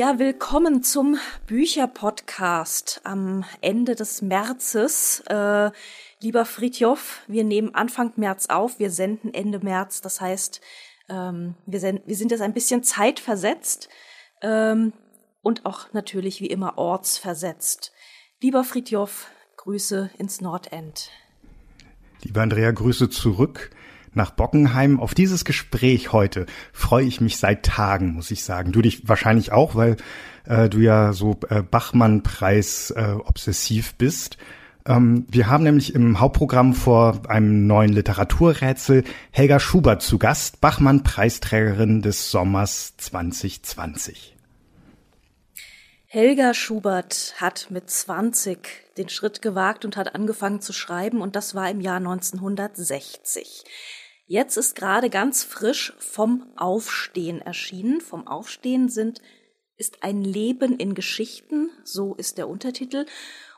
Ja, willkommen zum Bücherpodcast am Ende des Märzes. Äh, lieber Fritjof, wir nehmen Anfang März auf, wir senden Ende März. Das heißt, ähm, wir, sind, wir sind jetzt ein bisschen zeitversetzt ähm, und auch natürlich wie immer ortsversetzt. Lieber Fritjof, Grüße ins Nordend. Lieber Andrea, Grüße zurück nach Bockenheim. Auf dieses Gespräch heute freue ich mich seit Tagen, muss ich sagen. Du dich wahrscheinlich auch, weil äh, du ja so äh, Bachmann-Preis äh, obsessiv bist. Ähm, wir haben nämlich im Hauptprogramm vor einem neuen Literaturrätsel Helga Schubert zu Gast, Bachmann-Preisträgerin des Sommers 2020. Helga Schubert hat mit 20 den Schritt gewagt und hat angefangen zu schreiben und das war im Jahr 1960. Jetzt ist gerade ganz frisch vom Aufstehen erschienen. Vom Aufstehen sind ist ein Leben in Geschichten, so ist der Untertitel.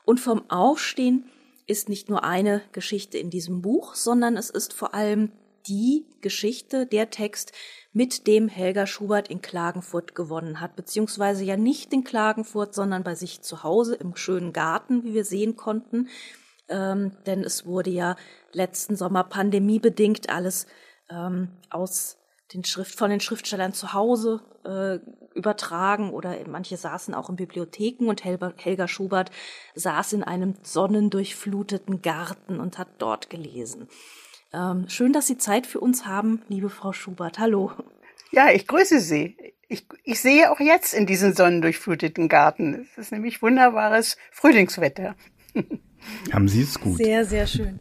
Und vom Aufstehen ist nicht nur eine Geschichte in diesem Buch, sondern es ist vor allem die Geschichte, der Text, mit dem Helga Schubert in Klagenfurt gewonnen hat, beziehungsweise ja nicht in Klagenfurt, sondern bei sich zu Hause im schönen Garten, wie wir sehen konnten ähm, denn es wurde ja letzten Sommer pandemiebedingt alles ähm, aus den Schrift von den Schriftstellern zu Hause äh, übertragen oder manche saßen auch in Bibliotheken und Helga, Helga Schubert saß in einem sonnendurchfluteten Garten und hat dort gelesen. Ähm, schön, dass Sie Zeit für uns haben, liebe Frau Schubert. Hallo. Ja, ich grüße Sie. Ich, ich sehe auch jetzt in diesen sonnendurchfluteten Garten. Es ist nämlich wunderbares Frühlingswetter. Haben Sie es gut? Sehr, sehr schön.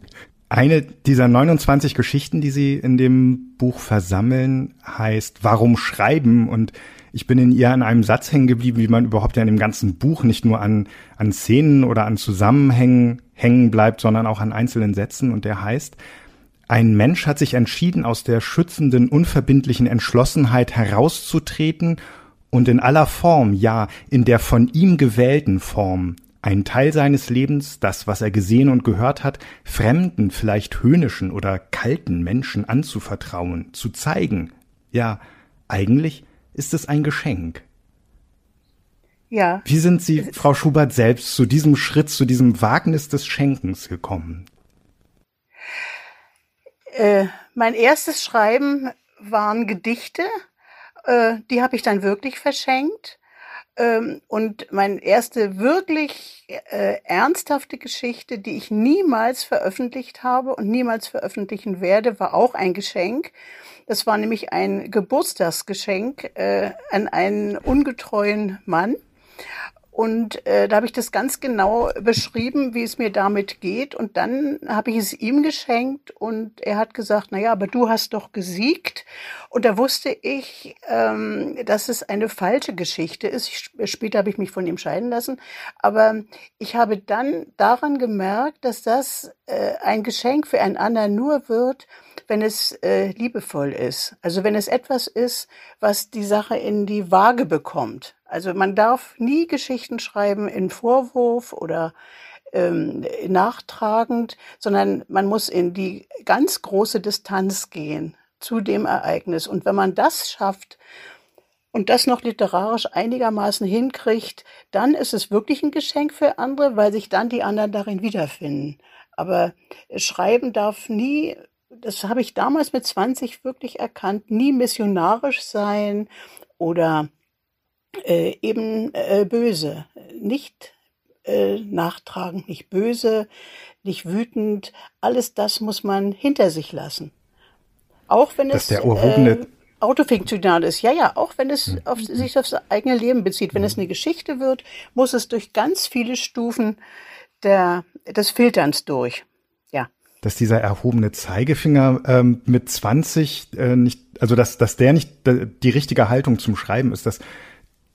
Eine dieser 29 Geschichten, die Sie in dem Buch versammeln, heißt Warum schreiben? Und ich bin in ihr an einem Satz hängen geblieben, wie man überhaupt ja in dem ganzen Buch nicht nur an, an Szenen oder an Zusammenhängen hängen bleibt, sondern auch an einzelnen Sätzen. Und der heißt, ein Mensch hat sich entschieden, aus der schützenden, unverbindlichen Entschlossenheit herauszutreten und in aller Form, ja, in der von ihm gewählten Form, ein Teil seines Lebens, das, was er gesehen und gehört hat, fremden, vielleicht höhnischen oder kalten Menschen anzuvertrauen, zu zeigen. Ja, eigentlich ist es ein Geschenk. Ja. Wie sind Sie, Frau Schubert, selbst zu diesem Schritt, zu diesem Wagnis des Schenkens gekommen? Äh, mein erstes Schreiben waren Gedichte. Äh, die habe ich dann wirklich verschenkt. Ähm, und meine erste wirklich äh, ernsthafte Geschichte, die ich niemals veröffentlicht habe und niemals veröffentlichen werde, war auch ein Geschenk. Das war nämlich ein Geburtstagsgeschenk äh, an einen ungetreuen Mann. Und äh, da habe ich das ganz genau beschrieben, wie es mir damit geht. Und dann habe ich es ihm geschenkt und er hat gesagt, na ja, aber du hast doch gesiegt. Und da wusste ich, ähm, dass es eine falsche Geschichte ist. Ich, später habe ich mich von ihm scheiden lassen. Aber ich habe dann daran gemerkt, dass das äh, ein Geschenk für einen anderen nur wird, wenn es äh, liebevoll ist. Also wenn es etwas ist, was die Sache in die Waage bekommt. Also man darf nie Geschichten schreiben in Vorwurf oder ähm, nachtragend, sondern man muss in die ganz große Distanz gehen zu dem Ereignis. Und wenn man das schafft und das noch literarisch einigermaßen hinkriegt, dann ist es wirklich ein Geschenk für andere, weil sich dann die anderen darin wiederfinden. Aber Schreiben darf nie, das habe ich damals mit 20 wirklich erkannt, nie missionarisch sein oder äh, eben äh, böse, nicht äh, nachtragend, nicht böse, nicht wütend. Alles das muss man hinter sich lassen. Auch wenn Dass es der äh, autofiktional ist. Ja, ja, auch wenn es mhm. auf, sich aufs eigene Leben bezieht. Wenn es eine Geschichte wird, muss es durch ganz viele Stufen der, des Filterns durch. Dass dieser erhobene Zeigefinger ähm, mit 20 äh, nicht, also dass, dass der nicht die richtige Haltung zum Schreiben ist, das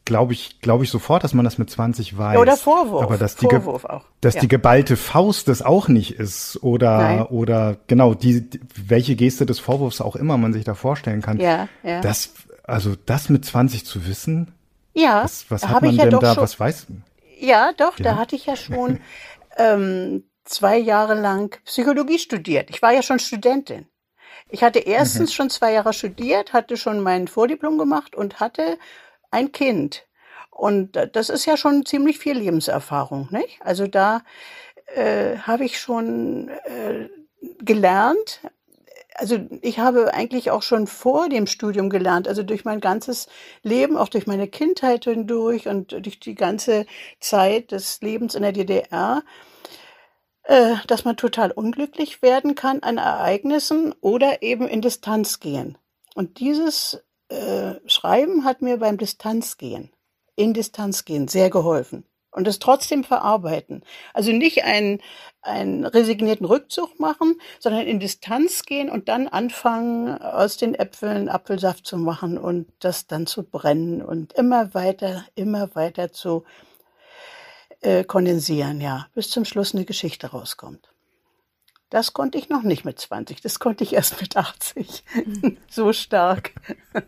glaube ich, glaube ich sofort, dass man das mit 20 weiß. oder Vorwurf. Aber dass die, Vorwurf auch. dass ja. die geballte Faust das auch nicht ist oder, Nein. oder genau, die, welche Geste des Vorwurfs auch immer man sich da vorstellen kann. Ja, ja. Das, also das mit 20 zu wissen. Ja, was, was hat man ich ja denn doch da, schon, was weiß? Ja, doch, Ja. da hatte ich ja schon ähm, zwei Jahre lang Psychologie studiert. Ich war ja schon Studentin. Ich hatte erstens schon zwei Jahre studiert, hatte schon mein Vordiplom gemacht und hatte ein Kind. Und das ist ja schon ziemlich viel Lebenserfahrung, nicht? Also da äh, habe ich schon äh, gelernt. Also ich habe eigentlich auch schon vor dem Studium gelernt, also durch mein ganzes Leben, auch durch meine Kindheit hindurch und durch die ganze Zeit des Lebens in der DDR, äh, dass man total unglücklich werden kann an Ereignissen oder eben in Distanz gehen. Und dieses äh, Schreiben hat mir beim Distanzgehen, in Distanz gehen, sehr geholfen und es trotzdem verarbeiten. Also nicht einen, einen resignierten Rückzug machen, sondern in Distanz gehen und dann anfangen, aus den Äpfeln Apfelsaft zu machen und das dann zu brennen und immer weiter, immer weiter zu äh, kondensieren, ja, bis zum Schluss eine Geschichte rauskommt. Das konnte ich noch nicht mit 20, das konnte ich erst mit 80. Mhm. so stark.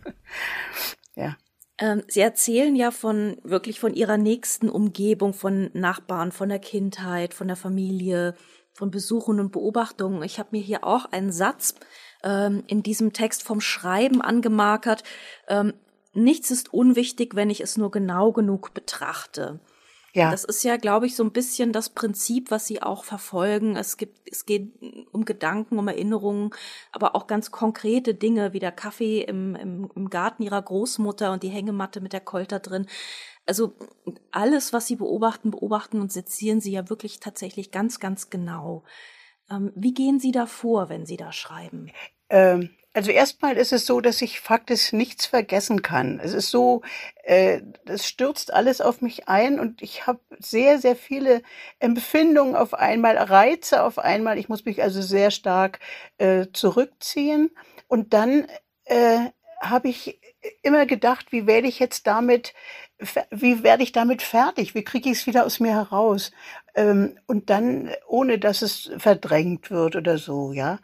ja. Ähm, Sie erzählen ja von wirklich von Ihrer nächsten Umgebung, von Nachbarn, von der Kindheit, von der Familie, von Besuchen und Beobachtungen. Ich habe mir hier auch einen Satz ähm, in diesem Text vom Schreiben angemarkert. Ähm, Nichts ist unwichtig, wenn ich es nur genau genug betrachte. Ja. Das ist ja, glaube ich, so ein bisschen das Prinzip, was sie auch verfolgen. Es gibt, es geht um Gedanken, um Erinnerungen, aber auch ganz konkrete Dinge wie der Kaffee im, im, im Garten ihrer Großmutter und die Hängematte mit der Kolter drin. Also alles, was sie beobachten, beobachten und sezieren sie ja wirklich tatsächlich ganz, ganz genau. Ähm, wie gehen Sie da vor, wenn Sie da schreiben? Ähm, also erstmal ist es so, dass ich faktisch nichts vergessen kann. Es ist so, äh, das stürzt alles auf mich ein und ich habe sehr, sehr viele Empfindungen auf einmal, Reize auf einmal. Ich muss mich also sehr stark äh, zurückziehen und dann äh, habe ich immer gedacht, wie werde ich jetzt damit, wie werde ich damit fertig? Wie kriege ich es wieder aus mir heraus? Ähm, und dann, ohne dass es verdrängt wird oder so, ja.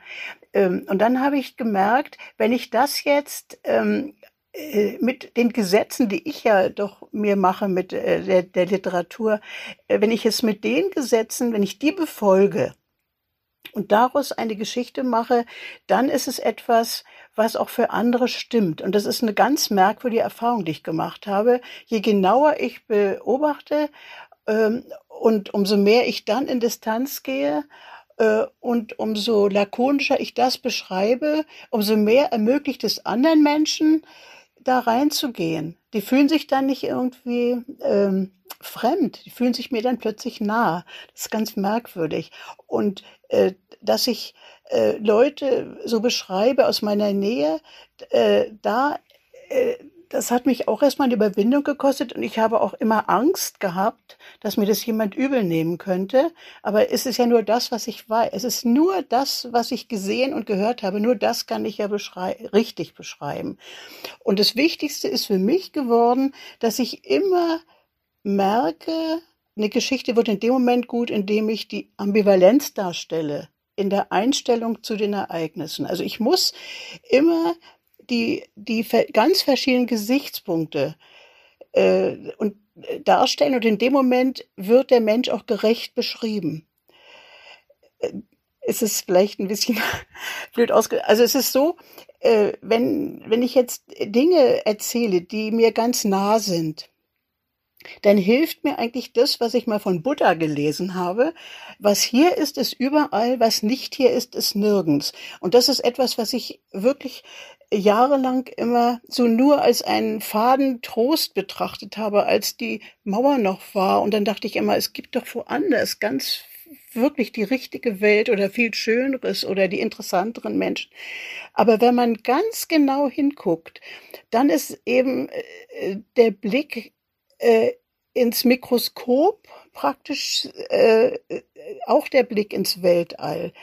Ähm, und dann habe ich gemerkt, wenn ich das jetzt ähm, äh, mit den Gesetzen, die ich ja doch mir mache mit äh, der, der Literatur, äh, wenn ich es mit den Gesetzen, wenn ich die befolge und daraus eine Geschichte mache, dann ist es etwas, was auch für andere stimmt. Und das ist eine ganz merkwürdige Erfahrung, die ich gemacht habe. Je genauer ich beobachte ähm, und umso mehr ich dann in Distanz gehe, und umso lakonischer ich das beschreibe, umso mehr ermöglicht es anderen Menschen, da reinzugehen. Die fühlen sich dann nicht irgendwie ähm, fremd, die fühlen sich mir dann plötzlich nah. Das ist ganz merkwürdig. Und äh, dass ich äh, Leute so beschreibe aus meiner Nähe, äh, da äh, das hat mich auch erstmal eine Überwindung gekostet und ich habe auch immer Angst gehabt, dass mir das jemand übel nehmen könnte. Aber es ist ja nur das, was ich weiß. Es ist nur das, was ich gesehen und gehört habe. Nur das kann ich ja beschrei richtig beschreiben. Und das Wichtigste ist für mich geworden, dass ich immer merke, eine Geschichte wird in dem Moment gut, in dem ich die Ambivalenz darstelle in der Einstellung zu den Ereignissen. Also ich muss immer die, die ganz verschiedenen Gesichtspunkte äh, und äh, darstellen und in dem Moment wird der Mensch auch gerecht beschrieben. Äh, es ist vielleicht ein bisschen blöd ausge... Also es ist so, äh, wenn, wenn ich jetzt Dinge erzähle, die mir ganz nah sind, dann hilft mir eigentlich das, was ich mal von Buddha gelesen habe. Was hier ist, ist überall, was nicht hier ist, ist nirgends. Und das ist etwas, was ich wirklich jahrelang immer so nur als einen faden Trost betrachtet habe, als die Mauer noch war. Und dann dachte ich immer, es gibt doch woanders ganz wirklich die richtige Welt oder viel Schöneres oder die interessanteren Menschen. Aber wenn man ganz genau hinguckt, dann ist eben äh, der Blick äh, ins Mikroskop praktisch äh, auch der Blick ins Weltall.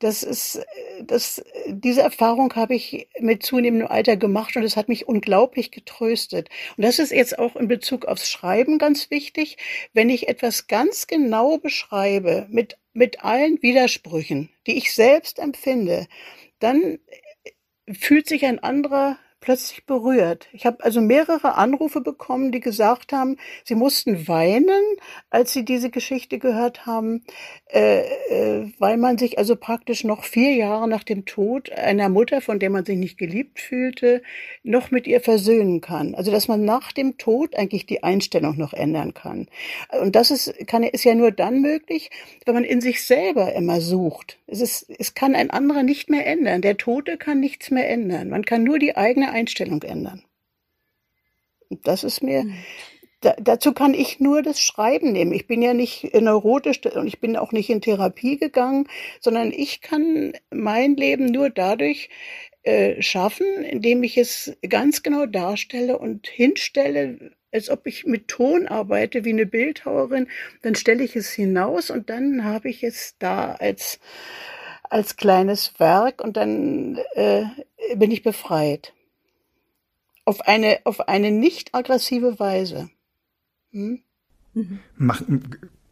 Das ist, das, diese Erfahrung habe ich mit zunehmendem Alter gemacht und es hat mich unglaublich getröstet. Und das ist jetzt auch in Bezug aufs Schreiben ganz wichtig. Wenn ich etwas ganz genau beschreibe, mit, mit allen Widersprüchen, die ich selbst empfinde, dann fühlt sich ein anderer plötzlich berührt. Ich habe also mehrere Anrufe bekommen, die gesagt haben, sie mussten weinen, als sie diese Geschichte gehört haben, äh, äh, weil man sich also praktisch noch vier Jahre nach dem Tod einer Mutter, von der man sich nicht geliebt fühlte, noch mit ihr versöhnen kann. Also dass man nach dem Tod eigentlich die Einstellung noch ändern kann. Und das ist, kann, ist ja nur dann möglich, wenn man in sich selber immer sucht. Es, ist, es kann ein anderer nicht mehr ändern. Der Tote kann nichts mehr ändern. Man kann nur die eigene Einstellung ändern. Und das ist mir, mhm. da, dazu kann ich nur das Schreiben nehmen. Ich bin ja nicht neurotisch und ich bin auch nicht in Therapie gegangen, sondern ich kann mein Leben nur dadurch äh, schaffen, indem ich es ganz genau darstelle und hinstelle, als ob ich mit Ton arbeite wie eine Bildhauerin, dann stelle ich es hinaus und dann habe ich es da als als kleines Werk und dann äh, bin ich befreit. Auf eine, auf eine nicht aggressive Weise. Hm? Mhm. Mach,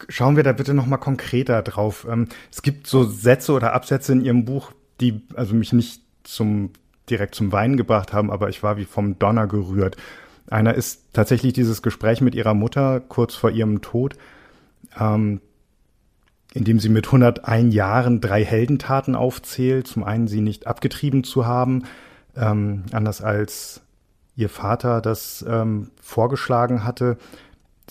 schauen wir da bitte noch mal konkreter drauf. Ähm, es gibt so Sätze oder Absätze in Ihrem Buch, die also mich nicht zum direkt zum Weinen gebracht haben, aber ich war wie vom Donner gerührt. Einer ist tatsächlich dieses Gespräch mit ihrer Mutter kurz vor ihrem Tod. Ähm, in dem sie mit 101 Jahren drei Heldentaten aufzählt. Zum einen sie nicht abgetrieben zu haben, ähm, anders als ihr Vater das ähm, vorgeschlagen hatte.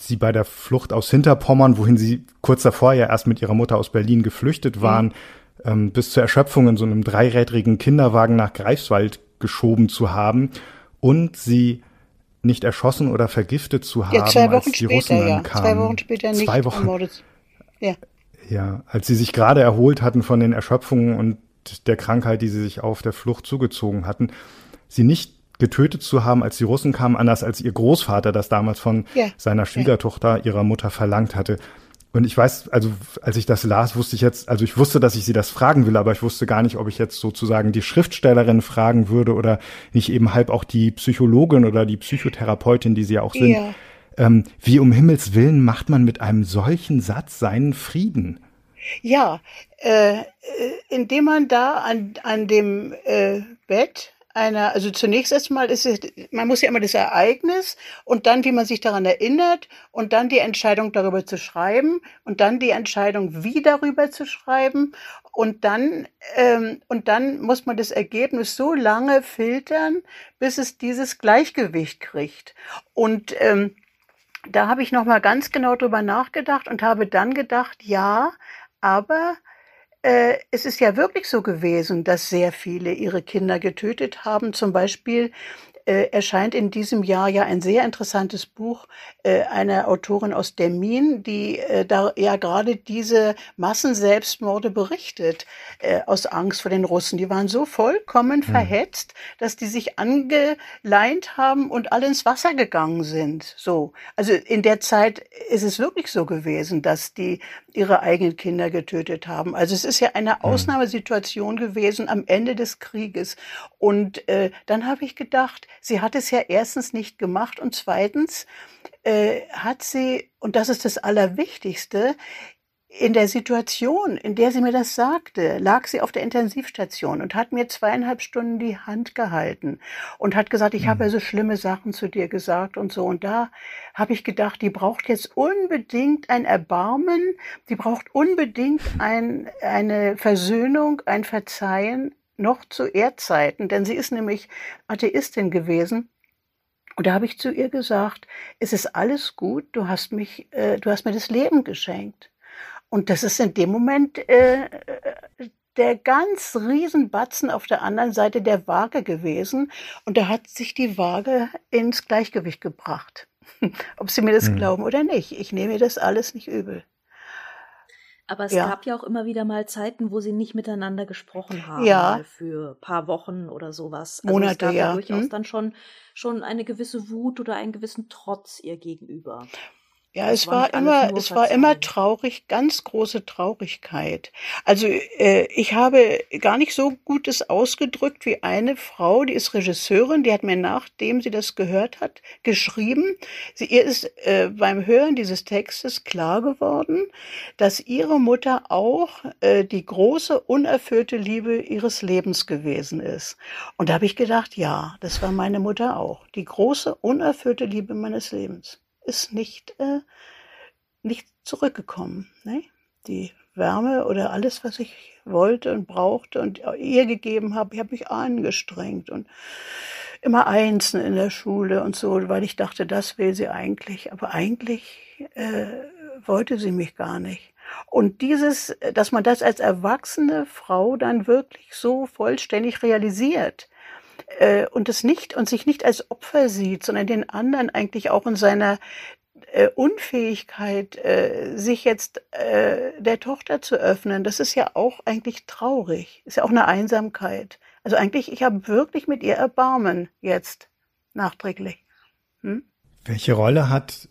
Sie bei der Flucht aus Hinterpommern, wohin sie kurz davor ja erst mit ihrer Mutter aus Berlin geflüchtet mhm. waren, mhm. ähm, bis zur Erschöpfung in so einem dreirädrigen Kinderwagen nach Greifswald geschoben zu haben und sie nicht erschossen oder vergiftet zu haben, ja, zwei Wochen als die später, Russen ja. ankamen. Zwei Wochen später nicht zwei Wochen. ermordet. Ja. Ja, als sie sich gerade erholt hatten von den Erschöpfungen und der Krankheit, die sie sich auf der Flucht zugezogen hatten, sie nicht getötet zu haben, als die Russen kamen, anders als ihr Großvater das damals von ja. seiner Schwiegertochter, ihrer Mutter verlangt hatte. Und ich weiß, also als ich das las, wusste ich jetzt, also ich wusste, dass ich sie das fragen will, aber ich wusste gar nicht, ob ich jetzt sozusagen die Schriftstellerin fragen würde oder nicht eben halb auch die Psychologin oder die Psychotherapeutin, die sie ja auch sind. Ja. Ähm, wie um Himmels Willen macht man mit einem solchen Satz seinen Frieden? Ja, äh, äh, indem man da an, an dem äh, Bett einer, also zunächst erstmal ist es, man muss ja immer das Ereignis und dann, wie man sich daran erinnert und dann die Entscheidung darüber zu schreiben und dann die Entscheidung, wie darüber zu schreiben und dann, ähm, und dann muss man das Ergebnis so lange filtern, bis es dieses Gleichgewicht kriegt. Und ähm, da habe ich noch mal ganz genau drüber nachgedacht und habe dann gedacht, ja, aber es ist ja wirklich so gewesen, dass sehr viele ihre Kinder getötet haben. Zum Beispiel äh, erscheint in diesem Jahr ja ein sehr interessantes Buch äh, einer Autorin aus Dermin, die äh, da ja gerade diese Massenselbstmorde berichtet, äh, aus Angst vor den Russen. Die waren so vollkommen hm. verhetzt, dass die sich angeleint haben und alle ins Wasser gegangen sind. So. Also in der Zeit ist es wirklich so gewesen, dass die ihre eigenen Kinder getötet haben. Also es ist ja eine hm. Ausnahmesituation gewesen am Ende des Krieges. Und äh, dann habe ich gedacht, sie hat es ja erstens nicht gemacht und zweitens äh, hat sie, und das ist das Allerwichtigste, in der Situation, in der sie mir das sagte, lag sie auf der Intensivstation und hat mir zweieinhalb Stunden die Hand gehalten und hat gesagt, ich mhm. habe ja so schlimme Sachen zu dir gesagt und so. Und da habe ich gedacht, die braucht jetzt unbedingt ein Erbarmen, die braucht unbedingt ein, eine Versöhnung, ein Verzeihen, noch zu Erdzeiten, denn sie ist nämlich Atheistin gewesen. Und da habe ich zu ihr gesagt, es ist alles gut, du hast mich, äh, du hast mir das Leben geschenkt. Und das ist in dem Moment äh, der ganz Riesenbatzen auf der anderen Seite der Waage gewesen. Und da hat sich die Waage ins Gleichgewicht gebracht. Ob Sie mir das hm. glauben oder nicht. Ich nehme das alles nicht übel. Aber es ja. gab ja auch immer wieder mal Zeiten, wo sie nicht miteinander gesprochen haben, ja. für paar Wochen oder sowas. Also Monate, es gab ja durchaus hm. dann schon, schon eine gewisse Wut oder einen gewissen Trotz ihr gegenüber. Ja, es war, war immer, es war immer traurig, ganz große Traurigkeit. Also äh, ich habe gar nicht so Gutes ausgedrückt wie eine Frau, die ist Regisseurin, die hat mir nachdem sie das gehört hat geschrieben. Sie ihr ist äh, beim Hören dieses Textes klar geworden, dass ihre Mutter auch äh, die große unerfüllte Liebe ihres Lebens gewesen ist. Und da habe ich gedacht, ja, das war meine Mutter auch, die große unerfüllte Liebe meines Lebens ist nicht, äh, nicht zurückgekommen. Ne? Die Wärme oder alles, was ich wollte und brauchte und ihr gegeben habe, ich habe mich angestrengt und immer einzeln in der Schule und so, weil ich dachte, das will sie eigentlich. Aber eigentlich äh, wollte sie mich gar nicht. Und dieses, dass man das als erwachsene Frau dann wirklich so vollständig realisiert, äh, und es nicht und sich nicht als Opfer sieht, sondern den anderen eigentlich auch in seiner äh, Unfähigkeit, äh, sich jetzt äh, der Tochter zu öffnen, das ist ja auch eigentlich traurig, ist ja auch eine Einsamkeit. Also eigentlich, ich habe wirklich mit ihr Erbarmen jetzt nachträglich. Hm? Welche Rolle hat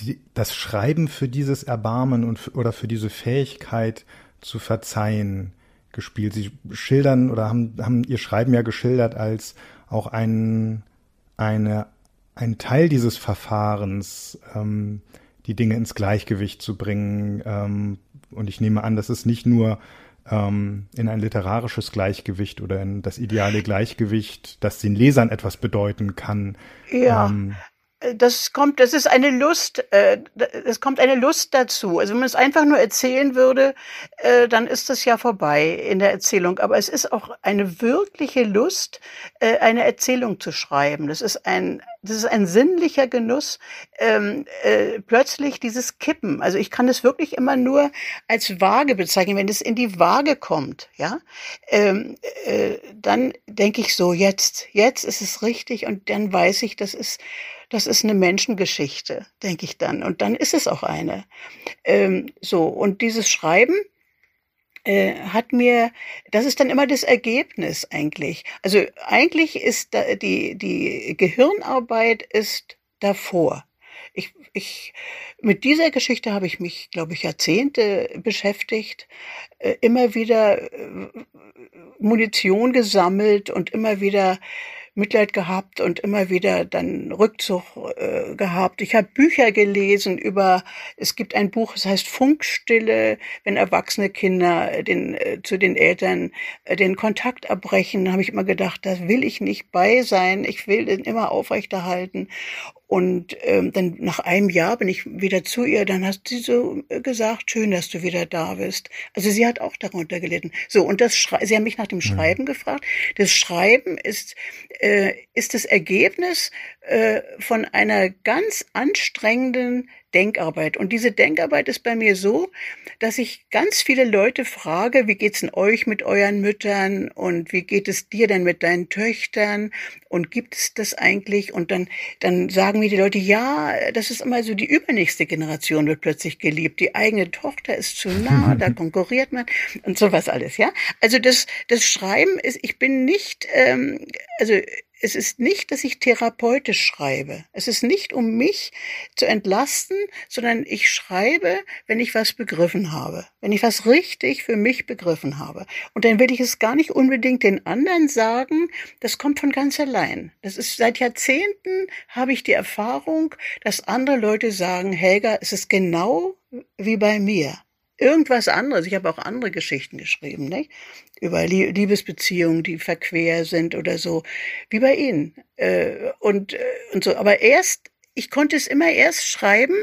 die, das Schreiben für dieses Erbarmen und oder für diese Fähigkeit zu verzeihen? Gespielt. Sie schildern oder haben, haben ihr Schreiben ja geschildert als auch ein, eine, ein Teil dieses Verfahrens, ähm, die Dinge ins Gleichgewicht zu bringen. Ähm, und ich nehme an, dass es nicht nur ähm, in ein literarisches Gleichgewicht oder in das ideale Gleichgewicht, das den Lesern etwas bedeuten kann. Ja. Das kommt, das ist eine Lust, äh, es kommt eine Lust dazu. Also wenn man es einfach nur erzählen würde, äh, dann ist das ja vorbei in der Erzählung. Aber es ist auch eine wirkliche Lust, äh, eine Erzählung zu schreiben. Das ist ein, das ist ein sinnlicher Genuss, ähm, äh, plötzlich dieses Kippen. Also ich kann es wirklich immer nur als Waage bezeichnen, wenn es in die Waage kommt, ja, ähm, äh, dann denke ich so, jetzt, jetzt ist es richtig und dann weiß ich, das ist das ist eine Menschengeschichte, denke ich dann. Und dann ist es auch eine. Ähm, so, und dieses Schreiben, äh, hat mir, das ist dann immer das Ergebnis eigentlich. Also eigentlich ist da, die, die Gehirnarbeit ist davor. Ich, ich, mit dieser Geschichte habe ich mich, glaube ich, Jahrzehnte beschäftigt, äh, immer wieder äh, Munition gesammelt und immer wieder Mitleid gehabt und immer wieder dann Rückzug äh, gehabt. Ich habe Bücher gelesen über, es gibt ein Buch, es heißt Funkstille, wenn erwachsene Kinder den, äh, zu den Eltern äh, den Kontakt abbrechen. Habe ich immer gedacht, da will ich nicht bei sein, ich will den immer aufrechterhalten. Und ähm, dann nach einem Jahr bin ich wieder zu ihr, dann hat sie so äh, gesagt, schön, dass du wieder da bist. Also sie hat auch darunter gelitten. So, und das Schrei sie haben mich nach dem mhm. Schreiben mhm. gefragt. Das Schreiben ist, äh, ist das Ergebnis äh, von einer ganz anstrengenden Denkarbeit. Und diese Denkarbeit ist bei mir so, dass ich ganz viele Leute frage, wie geht's denn euch mit euren Müttern und wie geht es dir denn mit deinen Töchtern und gibt es das eigentlich? Und dann, dann sagen mir die Leute, ja, das ist immer so, die übernächste Generation wird plötzlich geliebt. Die eigene Tochter ist zu nah, da konkurriert man und sowas alles, ja. Also das, das Schreiben ist, ich bin nicht, ähm, also es ist nicht, dass ich therapeutisch schreibe. Es ist nicht, um mich zu entlasten, sondern ich schreibe, wenn ich was begriffen habe. Wenn ich was richtig für mich begriffen habe. Und dann will ich es gar nicht unbedingt den anderen sagen. Das kommt von ganz allein. Das ist seit Jahrzehnten habe ich die Erfahrung, dass andere Leute sagen, Helga, es ist genau wie bei mir irgendwas anderes. Ich habe auch andere Geschichten geschrieben, nicht? Über Liebesbeziehungen, die verquer sind oder so, wie bei Ihnen. Äh, und, äh, und so. Aber erst, ich konnte es immer erst schreiben.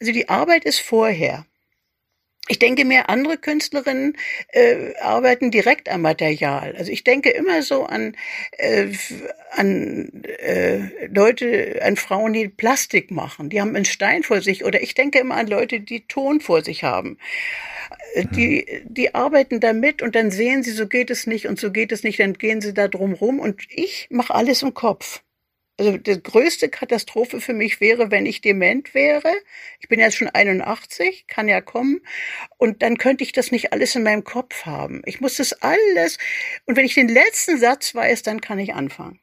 Also die Arbeit ist vorher. Ich denke mir, andere Künstlerinnen äh, arbeiten direkt am Material. Also ich denke immer so an, äh, an äh, Leute, an Frauen, die Plastik machen. Die haben einen Stein vor sich. Oder ich denke immer an Leute, die Ton vor sich haben. Äh, die, die arbeiten damit und dann sehen sie, so geht es nicht und so geht es nicht, dann gehen sie da drum rum und ich mache alles im Kopf. Also die größte Katastrophe für mich wäre, wenn ich dement wäre. Ich bin jetzt schon 81, kann ja kommen. Und dann könnte ich das nicht alles in meinem Kopf haben. Ich muss das alles. Und wenn ich den letzten Satz weiß, dann kann ich anfangen.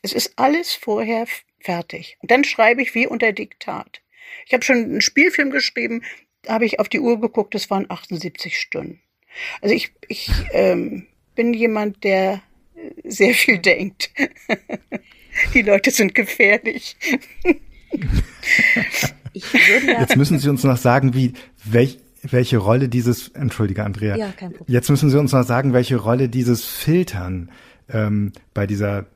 Es ist alles vorher fertig. Und dann schreibe ich wie unter Diktat. Ich habe schon einen Spielfilm geschrieben, da habe ich auf die Uhr geguckt, das waren 78 Stunden. Also ich, ich ähm, bin jemand, der sehr viel denkt. die Leute sind gefährlich. Ja Jetzt müssen Sie uns noch sagen, wie welch, welche Rolle dieses, entschuldige Andrea, ja, kein Problem. jetzt müssen Sie uns noch sagen, welche Rolle dieses Filtern ähm, bei dieser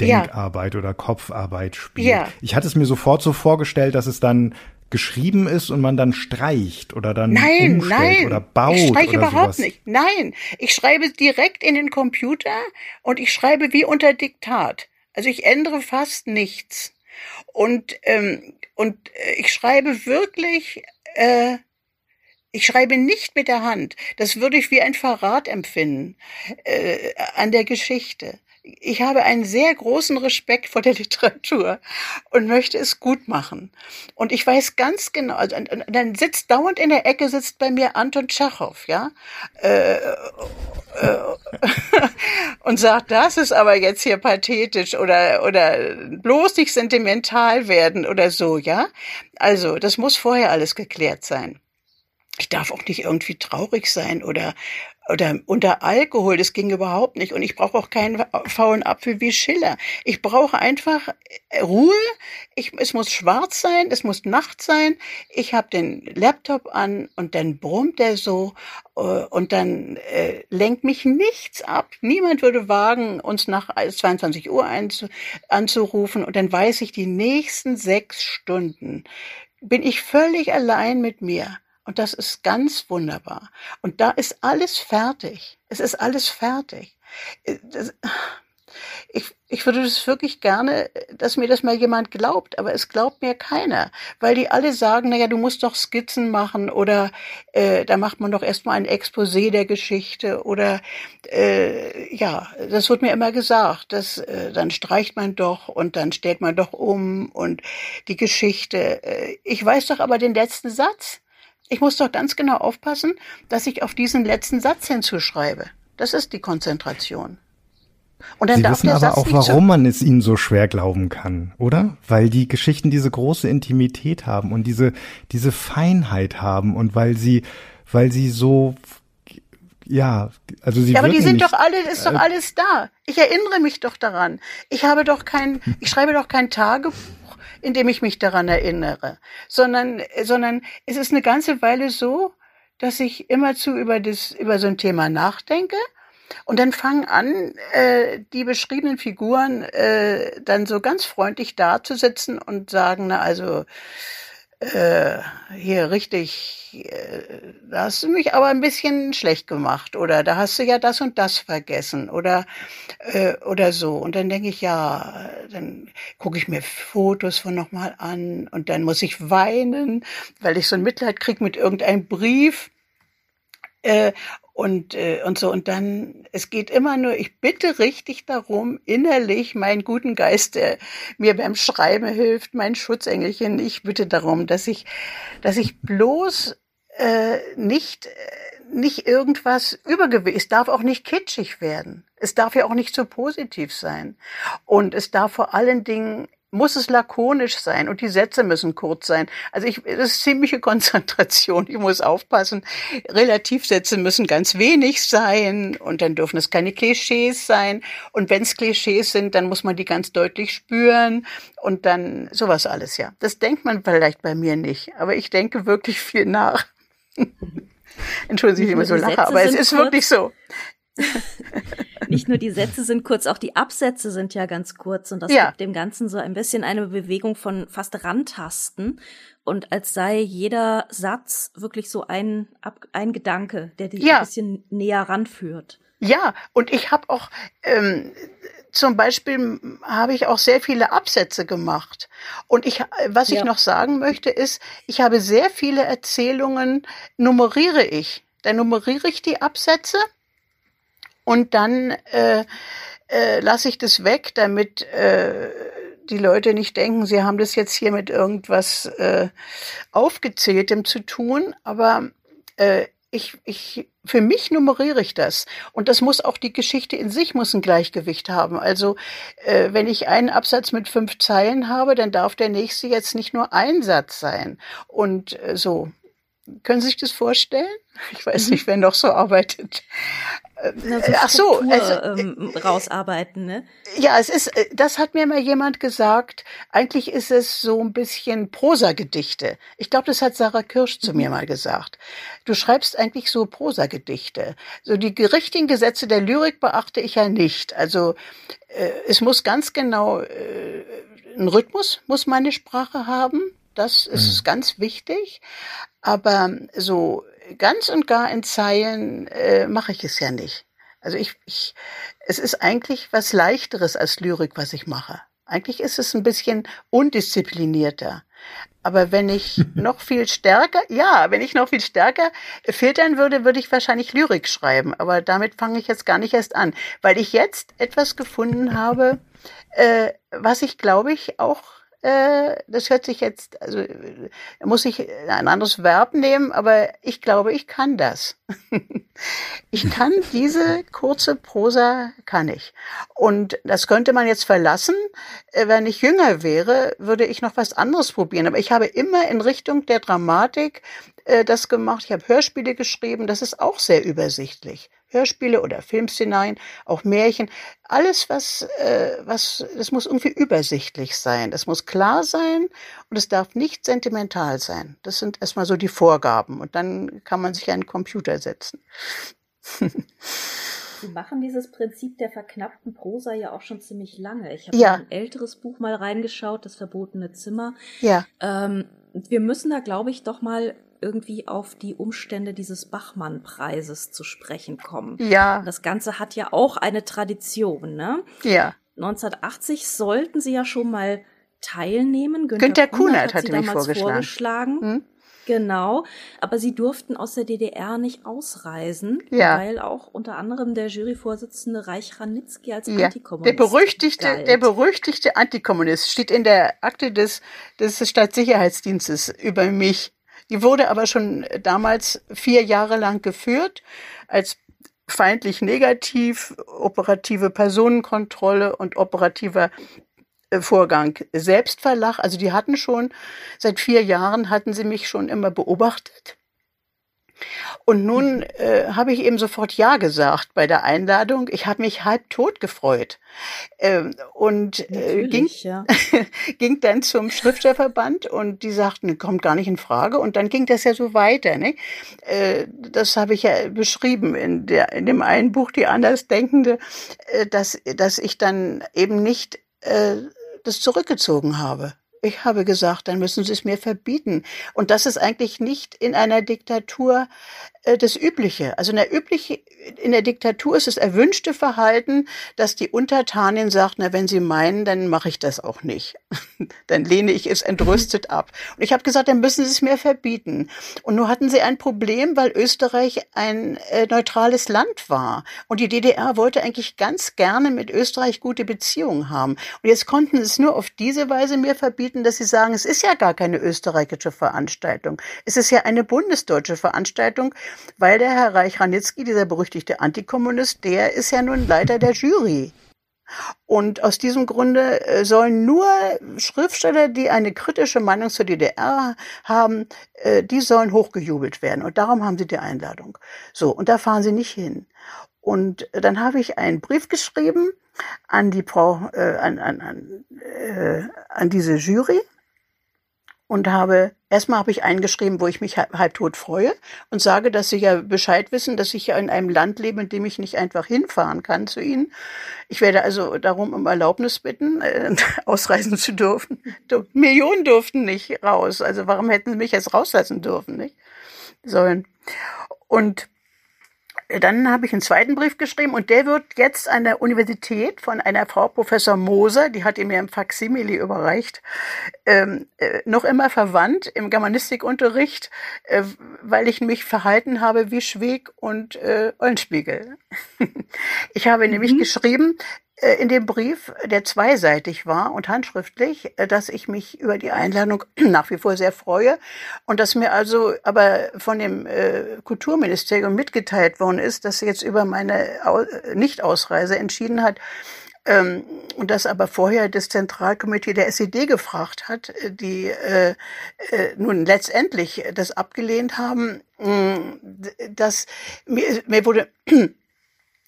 Denkarbeit ja. oder Kopfarbeit spielt. Ja. Ich hatte es mir sofort so vorgestellt, dass es dann geschrieben ist und man dann streicht oder dann nein, nein, oder baut. Ich streiche oder überhaupt sowas. nicht. Nein, ich schreibe direkt in den Computer und ich schreibe wie unter Diktat. Also ich ändere fast nichts. Und, ähm, und äh, ich schreibe wirklich, äh, ich schreibe nicht mit der Hand. Das würde ich wie ein Verrat empfinden äh, an der Geschichte ich habe einen sehr großen Respekt vor der Literatur und möchte es gut machen. Und ich weiß ganz genau, also, dann sitzt dauernd in der Ecke sitzt bei mir Anton Tschechow, ja, äh, äh, und sagt, das ist aber jetzt hier pathetisch oder oder bloß nicht sentimental werden oder so, ja. Also das muss vorher alles geklärt sein ich darf auch nicht irgendwie traurig sein oder oder unter Alkohol, das ging überhaupt nicht. Und ich brauche auch keinen faulen Apfel wie Schiller. Ich brauche einfach Ruhe. Ich, es muss schwarz sein, es muss Nacht sein. Ich habe den Laptop an und dann brummt er so äh, und dann äh, lenkt mich nichts ab. Niemand würde wagen, uns nach 22 Uhr anzurufen und dann weiß ich, die nächsten sechs Stunden bin ich völlig allein mit mir. Und das ist ganz wunderbar. Und da ist alles fertig. Es ist alles fertig. Äh, ich, ich würde das wirklich gerne, dass mir das mal jemand glaubt, aber es glaubt mir keiner, weil die alle sagen, naja, du musst doch Skizzen machen oder äh, da macht man doch erstmal ein Exposé der Geschichte oder äh, ja, das wird mir immer gesagt, dass äh, dann streicht man doch und dann stellt man doch um und die Geschichte. Äh, ich weiß doch aber den letzten Satz. Ich muss doch ganz genau aufpassen, dass ich auf diesen letzten Satz hinzuschreibe. Das ist die Konzentration. Und dann Sie darf wissen der aber Satz auch, warum man es ihnen so schwer glauben kann, oder? Weil die Geschichten diese große Intimität haben und diese, diese Feinheit haben und weil sie, weil sie so, ja, also sie. Ja, aber die sind nicht, doch alle, ist doch äh, alles da. Ich erinnere mich doch daran. Ich habe doch kein, ich schreibe doch kein Tagebuch indem ich mich daran erinnere, sondern, sondern es ist eine ganze Weile so, dass ich immerzu über das, über so ein Thema nachdenke. Und dann fangen an, äh, die beschriebenen Figuren äh, dann so ganz freundlich dazusitzen und sagen, na also äh, hier richtig, äh, da hast du mich aber ein bisschen schlecht gemacht. Oder da hast du ja das und das vergessen. Oder äh, oder so. Und dann denke ich ja, dann gucke ich mir Fotos von nochmal an. Und dann muss ich weinen, weil ich so ein Mitleid krieg mit irgendeinem Brief. Äh, und, äh, und so. Und dann, es geht immer nur, ich bitte richtig darum, innerlich meinen guten Geist, der mir beim Schreiben hilft, mein Schutzengelchen, ich bitte darum, dass ich, dass ich bloß äh, nicht, nicht irgendwas übergewicht. Es darf auch nicht kitschig werden. Es darf ja auch nicht so positiv sein. Und es darf vor allen Dingen muss es lakonisch sein und die Sätze müssen kurz sein. Also ich, das ist ziemliche Konzentration. Ich muss aufpassen. Relativsätze müssen ganz wenig sein und dann dürfen es keine Klischees sein. Und wenn es Klischees sind, dann muss man die ganz deutlich spüren und dann sowas alles, ja. Das denkt man vielleicht bei mir nicht, aber ich denke wirklich viel nach. Entschuldigung, ich immer so lache, aber es ist wirklich so. Nicht nur die Sätze sind kurz, auch die Absätze sind ja ganz kurz und das ja. gibt dem Ganzen so ein bisschen eine Bewegung von fast Randtasten und als sei jeder Satz wirklich so ein, ein Gedanke, der dich ja. ein bisschen näher ranführt. Ja, und ich habe auch ähm, zum Beispiel habe ich auch sehr viele Absätze gemacht. Und ich, was ja. ich noch sagen möchte, ist, ich habe sehr viele Erzählungen, nummeriere ich. Dann nummeriere ich die Absätze und dann äh, äh, lasse ich das weg, damit äh, die Leute nicht denken, sie haben das jetzt hier mit irgendwas äh, Aufgezähltem zu tun. Aber äh, ich, ich, für mich nummeriere ich das. Und das muss auch die Geschichte in sich muss ein Gleichgewicht haben. Also, äh, wenn ich einen Absatz mit fünf Zeilen habe, dann darf der nächste jetzt nicht nur ein Satz sein. Und äh, so. Können Sie sich das vorstellen? Ich weiß mhm. nicht, wer noch so arbeitet. Na, so Ach so, also, ähm, rausarbeiten, ne? Ja, es ist, äh, das hat mir mal jemand gesagt. Eigentlich ist es so ein bisschen Prosagedichte. Ich glaube, das hat Sarah Kirsch zu mhm. mir mal gesagt. Du schreibst eigentlich so Prosagedichte. So die richtigen Gesetze der Lyrik beachte ich ja nicht. Also äh, es muss ganz genau äh, ein Rhythmus muss meine Sprache haben. Das ist mhm. ganz wichtig. Aber so ganz und gar in Zeilen äh, mache ich es ja nicht. Also ich, ich, es ist eigentlich was leichteres als Lyrik, was ich mache. Eigentlich ist es ein bisschen undisziplinierter. Aber wenn ich noch viel stärker, ja, wenn ich noch viel stärker filtern würde, würde ich wahrscheinlich Lyrik schreiben. Aber damit fange ich jetzt gar nicht erst an, weil ich jetzt etwas gefunden habe, äh, was ich glaube ich auch äh, das hört sich jetzt, also muss ich ein anderes Verb nehmen, aber ich glaube, ich kann das. ich kann diese kurze Prosa, kann ich. Und das könnte man jetzt verlassen. Äh, wenn ich jünger wäre, würde ich noch was anderes probieren. Aber ich habe immer in Richtung der Dramatik äh, das gemacht. Ich habe Hörspiele geschrieben. Das ist auch sehr übersichtlich. Hörspiele oder Filmszenarien, auch Märchen, alles was, äh, was, das muss irgendwie übersichtlich sein. Das muss klar sein und es darf nicht sentimental sein. Das sind erstmal so die Vorgaben und dann kann man sich einen Computer setzen. Sie machen dieses Prinzip der verknappten Prosa ja auch schon ziemlich lange. Ich habe ja. ein älteres Buch mal reingeschaut, das verbotene Zimmer. Ja. Ähm, wir müssen da, glaube ich, doch mal irgendwie auf die Umstände dieses Bachmann-Preises zu sprechen kommen. Ja. Das Ganze hat ja auch eine Tradition, ne? Ja. 1980 sollten sie ja schon mal teilnehmen. Günter, Günter Kunert, hat, hat sie mich vorgeschlagen. vorgeschlagen. Hm? Genau, aber sie durften aus der DDR nicht ausreisen, ja. weil auch unter anderem der Juryvorsitzende Reich Ranitzky als ja. Antikommunist der berüchtigte, galt. der berüchtigte Antikommunist steht in der Akte des des Staatssicherheitsdienstes über mich. Die wurde aber schon damals vier Jahre lang geführt als feindlich negativ, operative Personenkontrolle und operativer äh, Vorgang Selbstverlach. Also die hatten schon, seit vier Jahren hatten sie mich schon immer beobachtet und nun äh, habe ich eben sofort Ja gesagt bei der Einladung. Ich habe mich halb tot gefreut. Ähm, und äh, ging, ja. ging dann zum Schriftstellerverband und die sagten, kommt gar nicht in Frage. Und dann ging das ja so weiter. Ne? Äh, das habe ich ja beschrieben in, der, in dem einen Buch, Die Andersdenkende, äh, dass, dass ich dann eben nicht äh, das zurückgezogen habe. Ich habe gesagt, dann müssen Sie es mir verbieten. Und das ist eigentlich nicht in einer Diktatur äh, das Übliche. Also in der, übliche, in der Diktatur ist das erwünschte Verhalten, dass die Untertanin sagt, na, wenn Sie meinen, dann mache ich das auch nicht. dann lehne ich es entrüstet ab. Und ich habe gesagt, dann müssen Sie es mir verbieten. Und nur hatten sie ein Problem, weil Österreich ein äh, neutrales Land war. Und die DDR wollte eigentlich ganz gerne mit Österreich gute Beziehungen haben. Und jetzt konnten sie es nur auf diese Weise mir verbieten, dass sie sagen, es ist ja gar keine österreichische Veranstaltung. Es ist ja eine bundesdeutsche Veranstaltung weil der Herr Reich-Ranitzky, dieser berüchtigte Antikommunist, der ist ja nun Leiter der Jury. Und aus diesem Grunde äh, sollen nur Schriftsteller, die eine kritische Meinung zur DDR haben, äh, die sollen hochgejubelt werden. Und darum haben sie die Einladung. So, und da fahren sie nicht hin. Und dann habe ich einen Brief geschrieben an die Frau, äh, an, an, an, äh, an diese Jury und habe erstmal habe ich eingeschrieben, wo ich mich halb, halb tot freue und sage, dass sie ja Bescheid wissen, dass ich ja in einem Land lebe, in dem ich nicht einfach hinfahren kann zu ihnen. Ich werde also darum um Erlaubnis bitten, äh, ausreisen zu dürfen. Millionen durften nicht raus. Also warum hätten sie mich jetzt rauslassen dürfen, nicht? Sollen. Und dann habe ich einen zweiten Brief geschrieben und der wird jetzt an der Universität von einer Frau Professor Moser, die hat ihn mir im Faksimile überreicht, ähm, äh, noch immer verwandt im Germanistikunterricht, äh, weil ich mich verhalten habe wie Schweg und äh, Eulenspiegel. ich habe mhm. nämlich geschrieben, in dem Brief, der zweiseitig war und handschriftlich, äh, dass ich mich über die Einladung nach wie vor sehr freue und dass mir also aber von dem äh, Kulturministerium mitgeteilt worden ist, dass sie jetzt über meine Nichtausreise entschieden hat, ähm, und das aber vorher das Zentralkomitee der SED gefragt hat, die äh, äh, nun letztendlich das abgelehnt haben, dass mir, mir wurde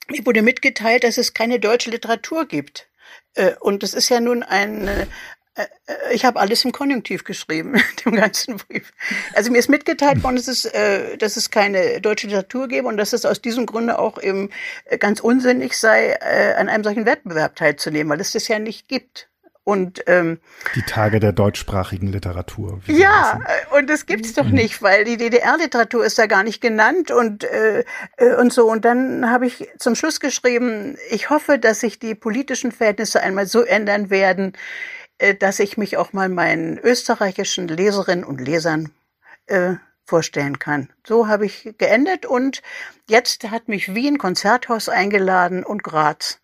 mir wurde mitgeteilt, dass es keine deutsche Literatur gibt. Äh, und das ist ja nun ein, äh, äh, ich habe alles im Konjunktiv geschrieben, dem ganzen Brief. Also mir ist mitgeteilt worden, dass es, dass es keine deutsche Literatur gäbe und dass es aus diesem Grunde auch eben ganz unsinnig sei, an einem solchen Wettbewerb teilzunehmen, weil es das ja nicht gibt. Und ähm, die Tage der deutschsprachigen Literatur. Ja, äh, und das gibt's doch mhm. nicht, weil die DDR-Literatur ist da gar nicht genannt und äh, äh, und so. Und dann habe ich zum Schluss geschrieben: Ich hoffe, dass sich die politischen Verhältnisse einmal so ändern werden, äh, dass ich mich auch mal meinen österreichischen Leserinnen und Lesern äh, vorstellen kann. So habe ich geendet und jetzt hat mich Wien Konzerthaus eingeladen und Graz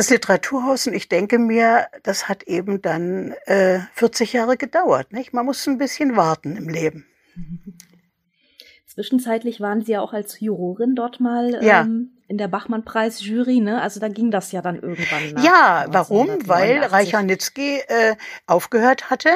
das Literaturhaus und ich denke mir, das hat eben dann äh, 40 Jahre gedauert. Nicht? Man muss ein bisschen warten im Leben. Zwischenzeitlich waren Sie ja auch als Jurorin dort mal ja. ähm, in der Bachmann-Preis-Jury, ne? Also da ging das ja dann irgendwann. Nach ja, warum? Weil Reicharnitzky äh, aufgehört hatte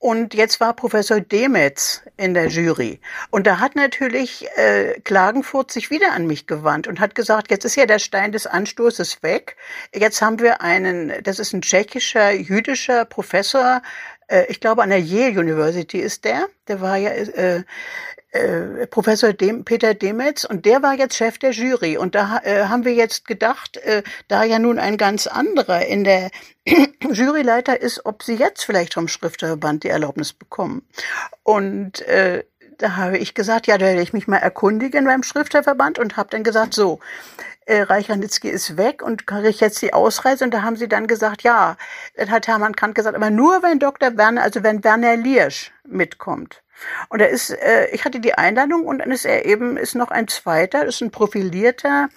und jetzt war Professor Demetz in der Jury. Und da hat natürlich äh, Klagenfurt sich wieder an mich gewandt und hat gesagt, jetzt ist ja der Stein des Anstoßes weg. Jetzt haben wir einen, das ist ein tschechischer, jüdischer Professor, äh, ich glaube an der Yale University ist der. Der war ja äh, äh, Professor Dem, Peter Demetz und der war jetzt Chef der Jury und da äh, haben wir jetzt gedacht, äh, da ja nun ein ganz anderer in der Juryleiter ist, ob sie jetzt vielleicht vom Schrifterverband die Erlaubnis bekommen. Und äh, da habe ich gesagt, ja, da werde ich mich mal erkundigen beim Schrifterverband und habe dann gesagt, so, äh, Reicharnitzky ist weg und kriege ich jetzt die Ausreise. Und da haben sie dann gesagt, ja, das hat Hermann Kant gesagt, aber nur wenn Dr. Werner, also wenn Werner Liersch mitkommt. Und er ist, äh, ich hatte die Einladung und dann ist er eben, ist noch ein zweiter, ist ein profilierter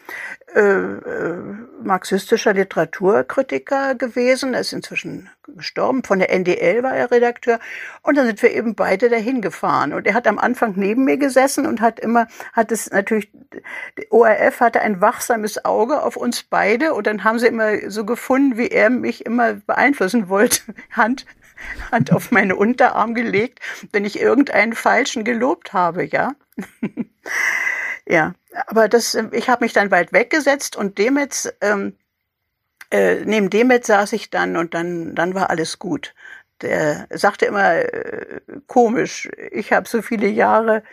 äh, äh, marxistischer Literaturkritiker gewesen. Er ist inzwischen gestorben. Von der NDL war er Redakteur. Und dann sind wir eben beide dahin gefahren. Und er hat am Anfang neben mir gesessen und hat immer, hat es natürlich, ORF hatte ein wachsames Auge auf uns beide. Und dann haben sie immer so gefunden, wie er mich immer beeinflussen wollte. Hand Hand auf meine Unterarm gelegt, wenn ich irgendeinen Falschen gelobt habe, ja. ja, aber das, ich habe mich dann weit weggesetzt und Demetz, ähm, äh, neben Demetz saß ich dann und dann, dann war alles gut. Der sagte immer äh, komisch, ich habe so viele Jahre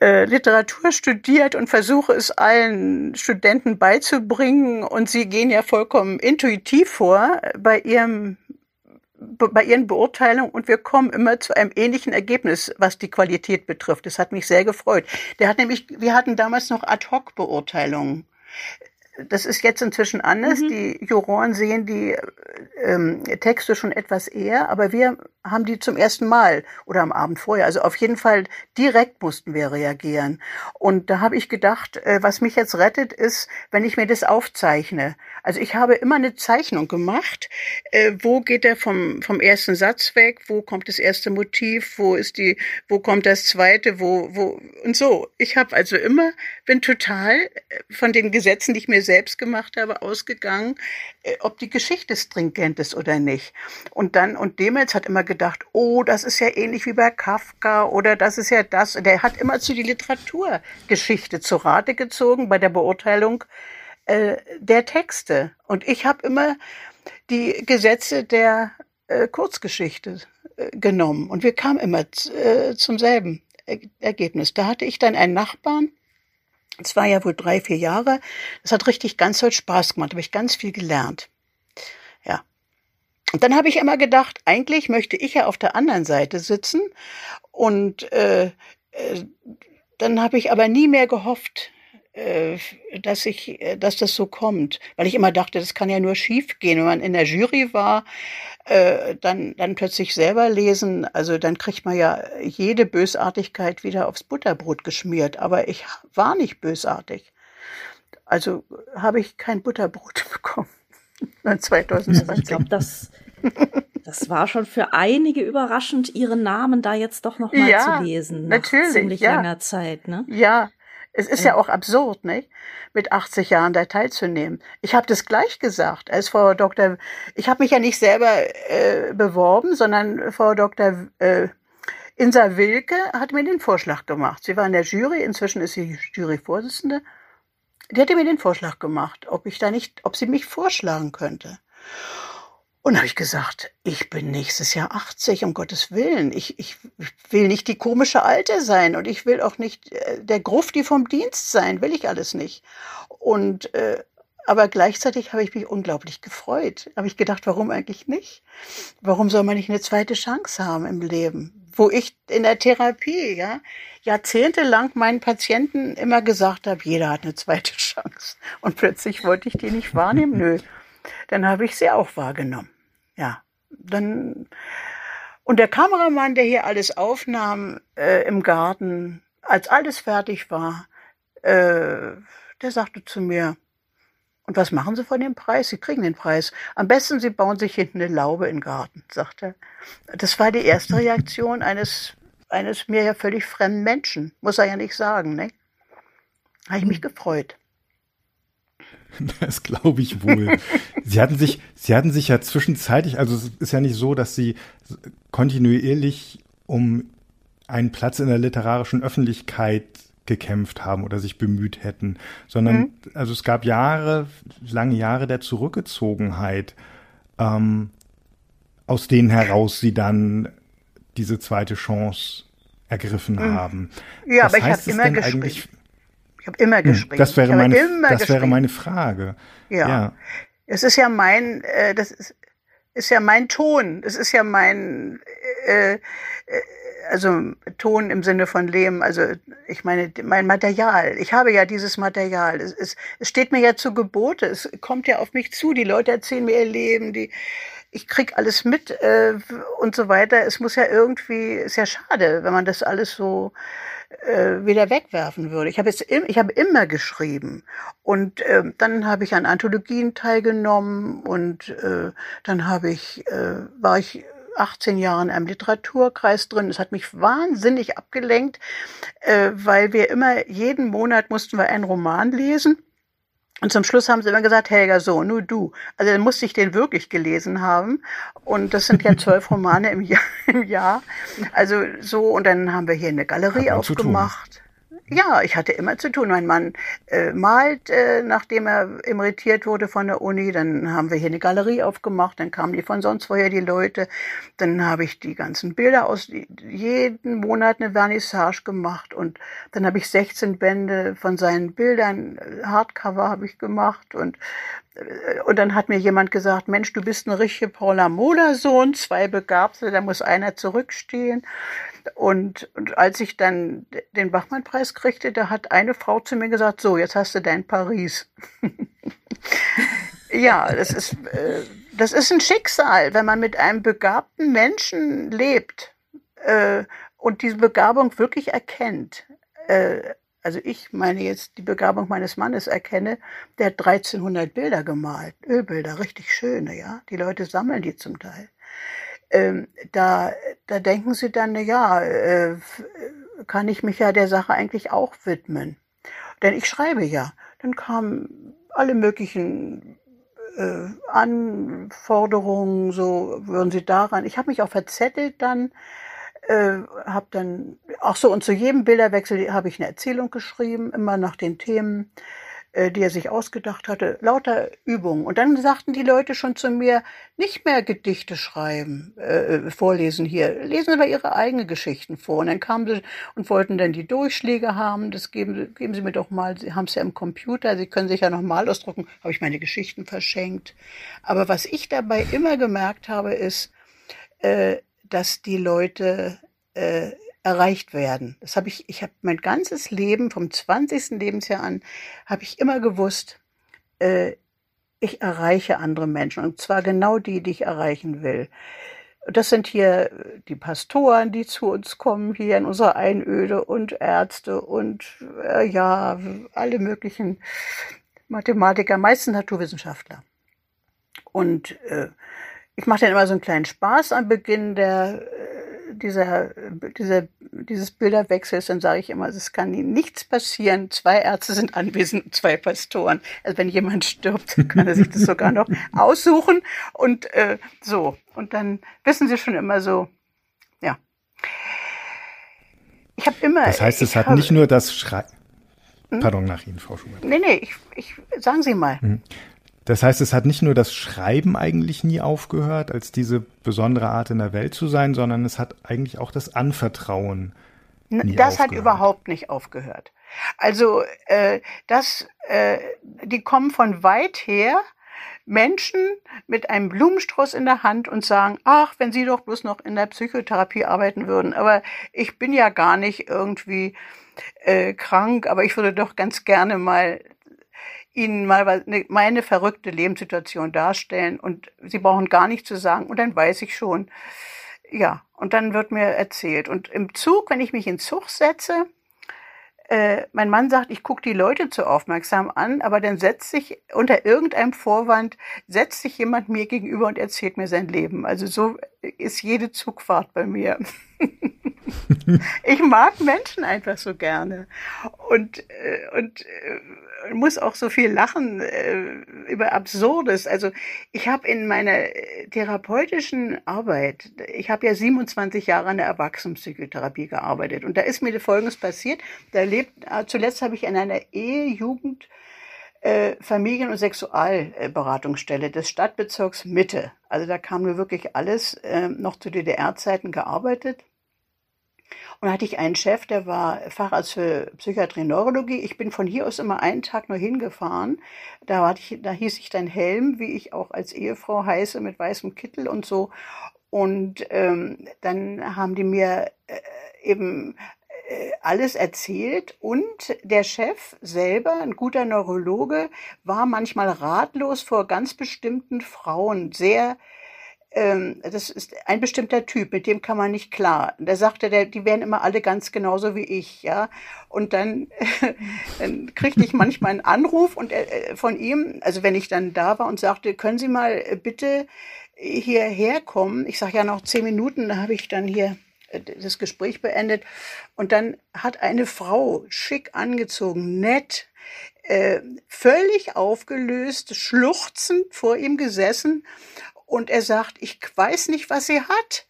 äh, Literatur studiert und versuche es allen Studenten beizubringen und sie gehen ja vollkommen intuitiv vor bei ihrem bei ihren Beurteilungen und wir kommen immer zu einem ähnlichen Ergebnis, was die Qualität betrifft. Das hat mich sehr gefreut. Der hat nämlich, wir hatten damals noch Ad-Hoc-Beurteilungen. Das ist jetzt inzwischen anders. Mhm. Die Juroren sehen die ähm, Texte schon etwas eher, aber wir haben die zum ersten Mal oder am Abend vorher. Also auf jeden Fall direkt mussten wir reagieren. Und da habe ich gedacht, äh, was mich jetzt rettet, ist, wenn ich mir das aufzeichne. Also ich habe immer eine Zeichnung gemacht. Äh, wo geht er vom, vom ersten Satz weg? Wo kommt das erste Motiv? Wo ist die, wo kommt das zweite? Wo, wo, und so. Ich habe also immer, bin total äh, von den Gesetzen, die ich mir selbst gemacht habe, ausgegangen, äh, ob die Geschichte stringent ist oder nicht. Und dann, und Demels hat immer gedacht, oh, das ist ja ähnlich wie bei Kafka oder das ist ja das. Der hat immer zu die Literaturgeschichte zu Rate gezogen bei der Beurteilung äh, der Texte. Und ich habe immer die Gesetze der äh, Kurzgeschichte äh, genommen. Und wir kamen immer äh, zum selben Ergebnis. Da hatte ich dann einen Nachbarn, es war ja wohl drei, vier Jahre. Das hat richtig ganz toll Spaß gemacht, habe ich ganz viel gelernt. Ja. Und dann habe ich immer gedacht, eigentlich möchte ich ja auf der anderen Seite sitzen. Und äh, äh, dann habe ich aber nie mehr gehofft, dass ich, äh, dass das so kommt, weil ich immer dachte, das kann ja nur schief gehen, wenn man in der Jury war, äh, dann dann plötzlich selber lesen, also dann kriegt man ja jede Bösartigkeit wieder aufs Butterbrot geschmiert, aber ich war nicht bösartig. Also habe ich kein Butterbrot rausgekommen. 2020. Ich glaube, das, das war schon für einige überraschend, ihren Namen da jetzt doch noch mal Ja, zu lesen. natürlich, Nach ziemlich ja. langer Zeit, ne? Ja, es ist ja auch absurd, nicht? Mit 80 Jahren da teilzunehmen. Ich habe das gleich gesagt, als Frau Dr. Ich habe mich ja nicht selber äh, beworben, sondern Frau Dr. Äh, Insa Wilke hat mir den Vorschlag gemacht. Sie war in der Jury, inzwischen ist sie Juryvorsitzende. Die hatte mir den Vorschlag gemacht, ob ich da nicht, ob sie mich vorschlagen könnte. Und habe ich gesagt, ich bin nächstes Jahr 80, um Gottes Willen. Ich, ich will nicht die komische Alte sein und ich will auch nicht äh, der Grufti vom Dienst sein, will ich alles nicht. Und äh, aber gleichzeitig habe ich mich unglaublich gefreut. Habe ich gedacht, warum eigentlich nicht? Warum soll man nicht eine zweite Chance haben im Leben? Wo ich in der Therapie, ja, jahrzehntelang meinen Patienten immer gesagt habe, jeder hat eine zweite Chance. Und plötzlich wollte ich die nicht wahrnehmen. Nö. Dann habe ich sie auch wahrgenommen. Ja. Dann und der Kameramann, der hier alles aufnahm äh, im Garten, als alles fertig war, äh, der sagte zu mir, und was machen Sie von dem Preis? Sie kriegen den Preis. Am besten, Sie bauen sich hinten eine Laube in den Garten, sagt er. Das war die erste Reaktion eines, eines mir ja völlig fremden Menschen. Muss er ja nicht sagen, ne? Habe ich mich gefreut. Das glaube ich wohl. Sie hatten sich, Sie hatten sich ja zwischenzeitlich, also es ist ja nicht so, dass Sie kontinuierlich um einen Platz in der literarischen Öffentlichkeit gekämpft haben oder sich bemüht hätten, sondern Mhm. also es gab Jahre, lange Jahre der Zurückgezogenheit, ähm, aus denen heraus Sie dann diese zweite Chance ergriffen haben. Mhm. Ja, Was aber ich habe es immer geschrieben. Habe immer Hm, geschrieben. Das wäre ich habe meine, das wäre meine Frage. Ja. ja. Es ist ja mein, äh, das ist, ist ja mein Ton. Es ist ja mein, äh, äh, also Ton im Sinne von Leben. Also ich meine, mein Material. Ich habe ja dieses Material. Es, es, es steht mir ja zu Gebote. Es kommt ja auf mich zu. Die Leute erzählen mir ihr Leben. Die, ich krieg alles mit äh, und so weiter. Es muss ja irgendwie, ist ja schade, wenn man das alles so äh, wieder wegwerfen würde. Ich habe jetzt im, ich habe immer geschrieben und ähm, dann habe ich an Anthologien teilgenommen und äh, dann habe ich äh, war ich 18 Jahre in einem Literaturkreis drin. Es hat mich wahnsinnig abgelenkt, äh, weil wir immer jeden Monat mussten wir einen Roman lesen. Und zum Schluss haben sie immer gesagt, Helga, so, nur du. Also dann musste ich den wirklich gelesen haben. Und das sind ja zwölf Romane im Jahr, im Jahr. Also so, und dann haben wir hier eine Galerie aufgemacht. Ja, ich hatte immer zu tun. Mein Mann äh, malt, äh, nachdem er emeritiert wurde von der Uni. Dann haben wir hier eine Galerie aufgemacht. Dann kamen die von sonst woher, die Leute. Dann habe ich die ganzen Bilder aus jeden Monat eine Vernissage gemacht. Und dann habe ich 16 Bände von seinen Bildern, äh, Hardcover habe ich gemacht. Und und dann hat mir jemand gesagt, Mensch, du bist eine richtige Paula Mohler-Sohn, zwei Begabte, da muss einer zurückstehen. Und, und als ich dann den Bachmann-Preis kriegte, da hat eine Frau zu mir gesagt, so, jetzt hast du dein Paris. ja, das ist, äh, das ist ein Schicksal, wenn man mit einem begabten Menschen lebt äh, und diese Begabung wirklich erkennt. Äh, also ich meine jetzt die Begabung meines Mannes erkenne, der hat 1300 Bilder gemalt, Ölbilder, richtig schöne, ja. Die Leute sammeln die zum Teil. Ähm, da, da denken sie dann, na ja, äh, kann ich mich ja der Sache eigentlich auch widmen. Denn ich schreibe ja. Dann kamen alle möglichen äh, Anforderungen, so würden sie daran. Ich habe mich auch verzettelt dann, äh, habe dann, ach so, und zu jedem Bilderwechsel habe ich eine Erzählung geschrieben, immer nach den Themen, äh, die er sich ausgedacht hatte, lauter Übungen. Und dann sagten die Leute schon zu mir, nicht mehr Gedichte schreiben, äh, vorlesen hier, lesen Sie mal Ihre eigenen Geschichten vor. Und dann kamen sie und wollten dann die Durchschläge haben, das geben, geben Sie mir doch mal, Sie haben es ja im Computer, Sie können sich ja nochmal ausdrucken, habe ich meine Geschichten verschenkt. Aber was ich dabei immer gemerkt habe, ist, äh, dass die Leute äh, erreicht werden. Das habe ich, ich habe mein ganzes Leben, vom 20. Lebensjahr an, habe ich immer gewusst, äh, ich erreiche andere Menschen und zwar genau die, die ich erreichen will. Das sind hier die Pastoren, die zu uns kommen, hier in unserer Einöde und Ärzte und äh, ja, alle möglichen Mathematiker, meistens Naturwissenschaftler. Und äh, ich mache dann immer so einen kleinen Spaß am Beginn der äh, dieser, dieser, dieses Bilderwechsels, dann sage ich immer, es kann nichts passieren. Zwei Ärzte sind anwesend, zwei Pastoren. Also wenn jemand stirbt, kann er sich das sogar noch aussuchen. Und äh, so. Und dann wissen sie schon immer so, ja. Ich habe immer. Das heißt, es hat nicht nur das Schrei. Hm? Pardon, nach Ihnen, Frau Schubert. Nee, nee, ich, ich, sagen Sie mal. Das heißt, es hat nicht nur das Schreiben eigentlich nie aufgehört, als diese besondere Art in der Welt zu sein, sondern es hat eigentlich auch das Anvertrauen. Nie das aufgehört. hat überhaupt nicht aufgehört. Also äh, das, äh, die kommen von weit her, Menschen mit einem Blumenstrauß in der Hand und sagen, ach, wenn Sie doch bloß noch in der Psychotherapie arbeiten würden. Aber ich bin ja gar nicht irgendwie äh, krank, aber ich würde doch ganz gerne mal ihnen mal ne, meine verrückte Lebenssituation darstellen und sie brauchen gar nichts zu sagen und dann weiß ich schon, ja, und dann wird mir erzählt. Und im Zug, wenn ich mich in Zug setze, äh, mein Mann sagt, ich gucke die Leute zu aufmerksam an, aber dann setzt sich unter irgendeinem Vorwand, setzt sich jemand mir gegenüber und erzählt mir sein Leben. Also so ist jede Zugfahrt bei mir. ich mag Menschen einfach so gerne. Und, äh, und äh, muss auch so viel lachen äh, über Absurdes. Also ich habe in meiner therapeutischen Arbeit, ich habe ja 27 Jahre an der Erwachsenenpsychotherapie gearbeitet und da ist mir Folgendes passiert. Da lebt, zuletzt habe ich in einer Ehe, Jugend, Familien- und Sexualberatungsstelle des Stadtbezirks Mitte. Also da kam nur wirklich alles, äh, noch zu DDR-Zeiten gearbeitet. Und da hatte ich einen Chef, der war Facharzt für Psychiatrie und Neurologie. Ich bin von hier aus immer einen Tag nur hingefahren. Da, hatte ich, da hieß ich dann Helm, wie ich auch als Ehefrau heiße, mit weißem Kittel und so. Und ähm, dann haben die mir äh, eben äh, alles erzählt und der Chef selber, ein guter Neurologe, war manchmal ratlos vor ganz bestimmten Frauen, sehr ähm, das ist ein bestimmter Typ, mit dem kann man nicht klar. Da sagte der, die wären immer alle ganz genauso wie ich, ja. Und dann, dann kriegte ich manchmal einen Anruf und äh, von ihm, also wenn ich dann da war und sagte, können Sie mal äh, bitte hierher kommen? Ich sage ja noch zehn Minuten, da habe ich dann hier äh, das Gespräch beendet. Und dann hat eine Frau schick angezogen, nett, äh, völlig aufgelöst, schluchzend vor ihm gesessen und er sagt, ich weiß nicht, was sie hat.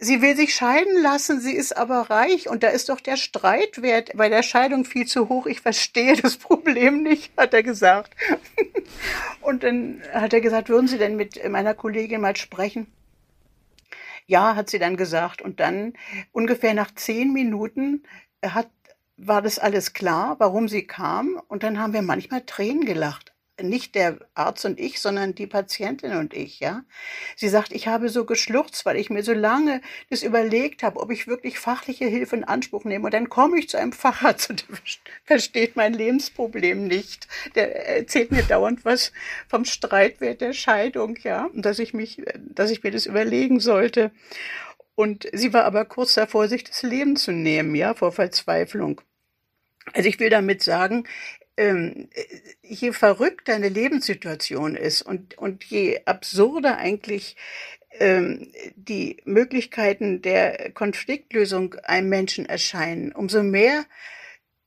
Sie will sich scheiden lassen, sie ist aber reich und da ist doch der Streitwert bei der Scheidung viel zu hoch. Ich verstehe das Problem nicht, hat er gesagt. Und dann hat er gesagt, würden Sie denn mit meiner Kollegin mal sprechen? Ja, hat sie dann gesagt. Und dann ungefähr nach zehn Minuten hat, war das alles klar, warum sie kam. Und dann haben wir manchmal Tränen gelacht nicht der Arzt und ich, sondern die Patientin und ich, ja. Sie sagt, ich habe so geschluchzt, weil ich mir so lange das überlegt habe, ob ich wirklich fachliche Hilfe in Anspruch nehme. Und dann komme ich zu einem Facharzt und der versteht mein Lebensproblem nicht. Der erzählt mir dauernd was vom Streitwert der Scheidung, ja. Und dass ich mich, dass ich mir das überlegen sollte. Und sie war aber kurz davor, sich das Leben zu nehmen, ja, vor Verzweiflung. Also ich will damit sagen, ähm, je verrückter eine Lebenssituation ist und, und je absurder eigentlich ähm, die Möglichkeiten der Konfliktlösung einem Menschen erscheinen, umso mehr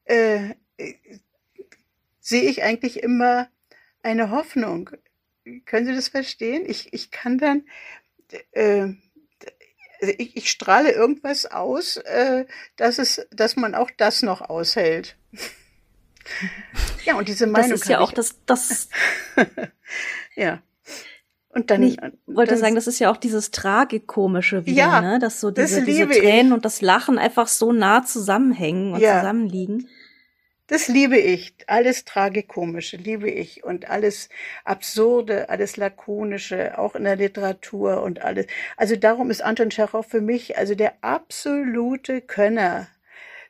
äh, sehe ich eigentlich immer eine Hoffnung. Können Sie das verstehen? Ich, ich kann dann, äh, ich, ich strahle irgendwas aus, äh, dass, es, dass man auch das noch aushält. Ja, und diese Meinung. Das ist ja auch das, das. ja. Und dann. Ich wollte sagen, das ist ja auch dieses Tragikomische wieder, ja, ne? Dass so diese, das diese Tränen ich. und das Lachen einfach so nah zusammenhängen und ja. zusammenliegen. Das liebe ich. Alles Tragikomische liebe ich. Und alles Absurde, alles Lakonische, auch in der Literatur und alles. Also darum ist Anton Tschechow für mich also der absolute Könner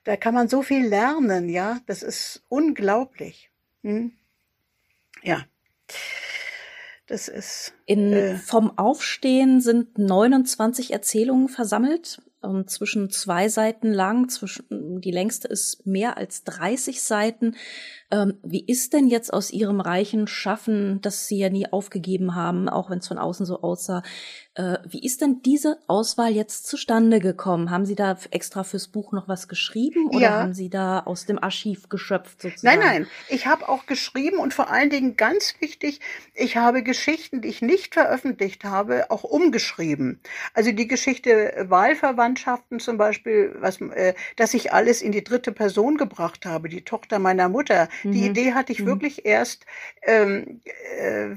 da kann man so viel lernen, ja. Das ist unglaublich. Hm? Ja. Das ist. In äh, Vom Aufstehen sind 29 Erzählungen versammelt. Ähm, zwischen zwei Seiten lang, zwischen, die längste ist mehr als 30 Seiten. Ähm, wie ist denn jetzt aus Ihrem reichen Schaffen, das Sie ja nie aufgegeben haben, auch wenn es von außen so aussah, äh, wie ist denn diese Auswahl jetzt zustande gekommen? Haben Sie da extra fürs Buch noch was geschrieben oder ja. haben Sie da aus dem Archiv geschöpft sozusagen? Nein, nein, ich habe auch geschrieben und vor allen Dingen ganz wichtig, ich habe Geschichten, die ich nicht veröffentlicht habe, auch umgeschrieben. Also die Geschichte Wahlverwandtschaften zum Beispiel, was, äh, dass ich alles in die dritte Person gebracht habe, die Tochter meiner Mutter, Mhm. Die Idee hatte ich mhm. wirklich erst ähm, äh,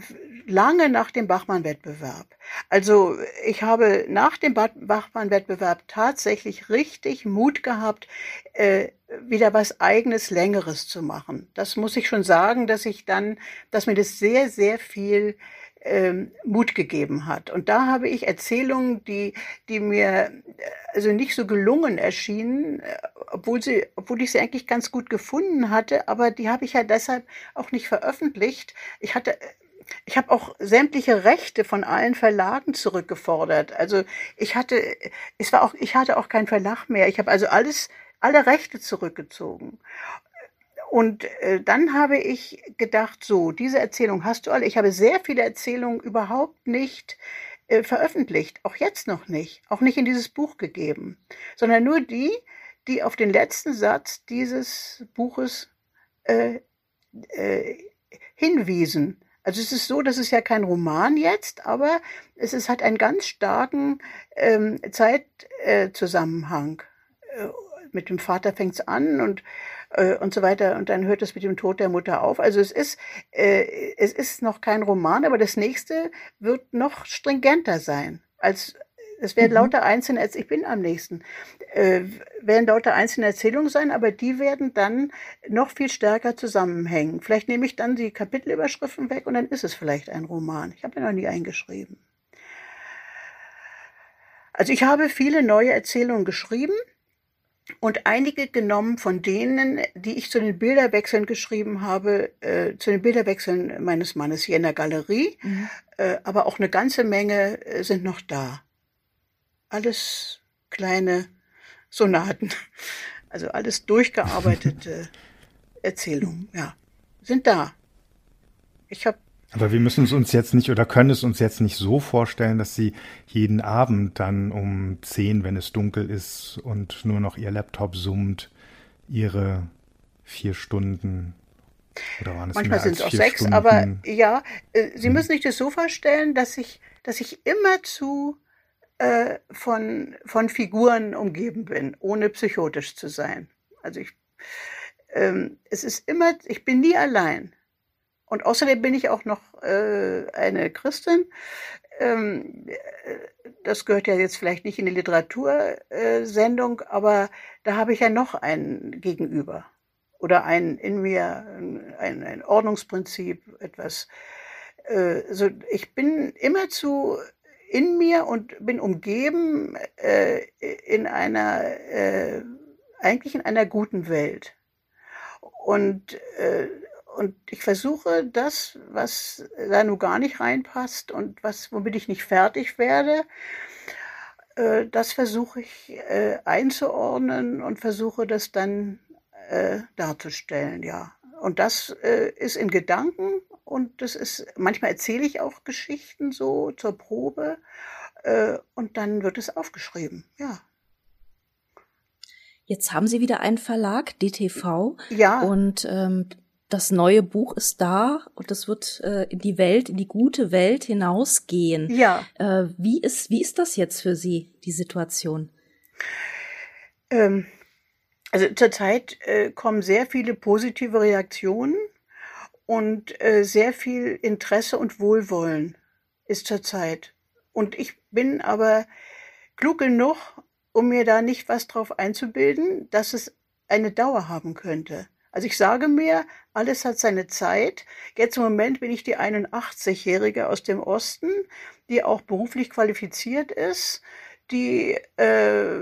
lange nach dem Bachmann-Wettbewerb. Also ich habe nach dem Bachmann-Wettbewerb tatsächlich richtig Mut gehabt, äh, wieder was eigenes, längeres zu machen. Das muss ich schon sagen, dass ich dann, dass mir das sehr, sehr viel ähm, Mut gegeben hat. Und da habe ich Erzählungen, die, die mir äh, also nicht so gelungen erschienen, äh, obwohl sie, obwohl ich sie eigentlich ganz gut gefunden hatte, aber die habe ich ja deshalb auch nicht veröffentlicht. Ich hatte ich habe auch sämtliche Rechte von allen Verlagen zurückgefordert. Also ich hatte, es war auch, ich hatte auch keinen Verlag mehr. Ich habe also alles, alle Rechte zurückgezogen. Und äh, dann habe ich gedacht, so, diese Erzählung hast du alle. Ich habe sehr viele Erzählungen überhaupt nicht äh, veröffentlicht, auch jetzt noch nicht, auch nicht in dieses Buch gegeben, sondern nur die, die auf den letzten Satz dieses Buches äh, äh, hinwiesen. Also es ist so, das ist ja kein Roman jetzt, aber es ist, hat einen ganz starken ähm, Zeitzusammenhang. Äh, mit dem Vater fängt es an und äh, und so weiter. Und dann hört es mit dem Tod der Mutter auf. Also es ist, äh, es ist noch kein Roman, aber das nächste wird noch stringenter sein. Als es werden mhm. lauter einzelne, als ich bin am nächsten, äh, werden lauter einzelne Erzählungen sein, aber die werden dann noch viel stärker zusammenhängen. Vielleicht nehme ich dann die Kapitelüberschriften weg und dann ist es vielleicht ein Roman. Ich habe ja noch nie eingeschrieben. Also ich habe viele neue Erzählungen geschrieben und einige genommen von denen, die ich zu den Bilderwechseln geschrieben habe, äh, zu den Bilderwechseln meines Mannes hier in der Galerie. Mhm. Äh, aber auch eine ganze Menge äh, sind noch da. Alles kleine Sonaten. Also alles durchgearbeitete Erzählungen, ja, sind da. Ich habe aber wir müssen es uns jetzt nicht oder können es uns jetzt nicht so vorstellen, dass sie jeden Abend dann um zehn, wenn es dunkel ist und nur noch ihr Laptop summt, ihre vier Stunden oder waren es Manchmal sind es auch sechs, Stunden? aber ja, äh, Sie hm. müssen sich das so vorstellen, dass ich, dass ich immerzu äh, von, von Figuren umgeben bin, ohne psychotisch zu sein. Also ich, ähm, es ist immer, ich bin nie allein. Und außerdem bin ich auch noch äh, eine Christin. Ähm, das gehört ja jetzt vielleicht nicht in die Literatursendung, aber da habe ich ja noch ein Gegenüber oder ein in mir ein, ein Ordnungsprinzip, etwas. Äh, so, ich bin immerzu in mir und bin umgeben äh, in einer äh, eigentlich in einer guten Welt. Und äh, und ich versuche das, was da nun gar nicht reinpasst und was, womit ich nicht fertig werde, äh, das versuche ich äh, einzuordnen und versuche das dann äh, darzustellen, ja. Und das äh, ist in Gedanken und das ist, manchmal erzähle ich auch Geschichten so zur Probe äh, und dann wird es aufgeschrieben, ja. Jetzt haben Sie wieder einen Verlag, DTV. Ja. Und ähm, das neue Buch ist da und das wird äh, in die Welt, in die gute Welt hinausgehen. Ja. Äh, wie ist wie ist das jetzt für Sie die Situation? Ähm, also zurzeit äh, kommen sehr viele positive Reaktionen und äh, sehr viel Interesse und Wohlwollen ist zurzeit. Und ich bin aber klug genug, um mir da nicht was drauf einzubilden, dass es eine Dauer haben könnte. Also ich sage mir, alles hat seine Zeit. Jetzt im Moment bin ich die 81-Jährige aus dem Osten, die auch beruflich qualifiziert ist, die, äh,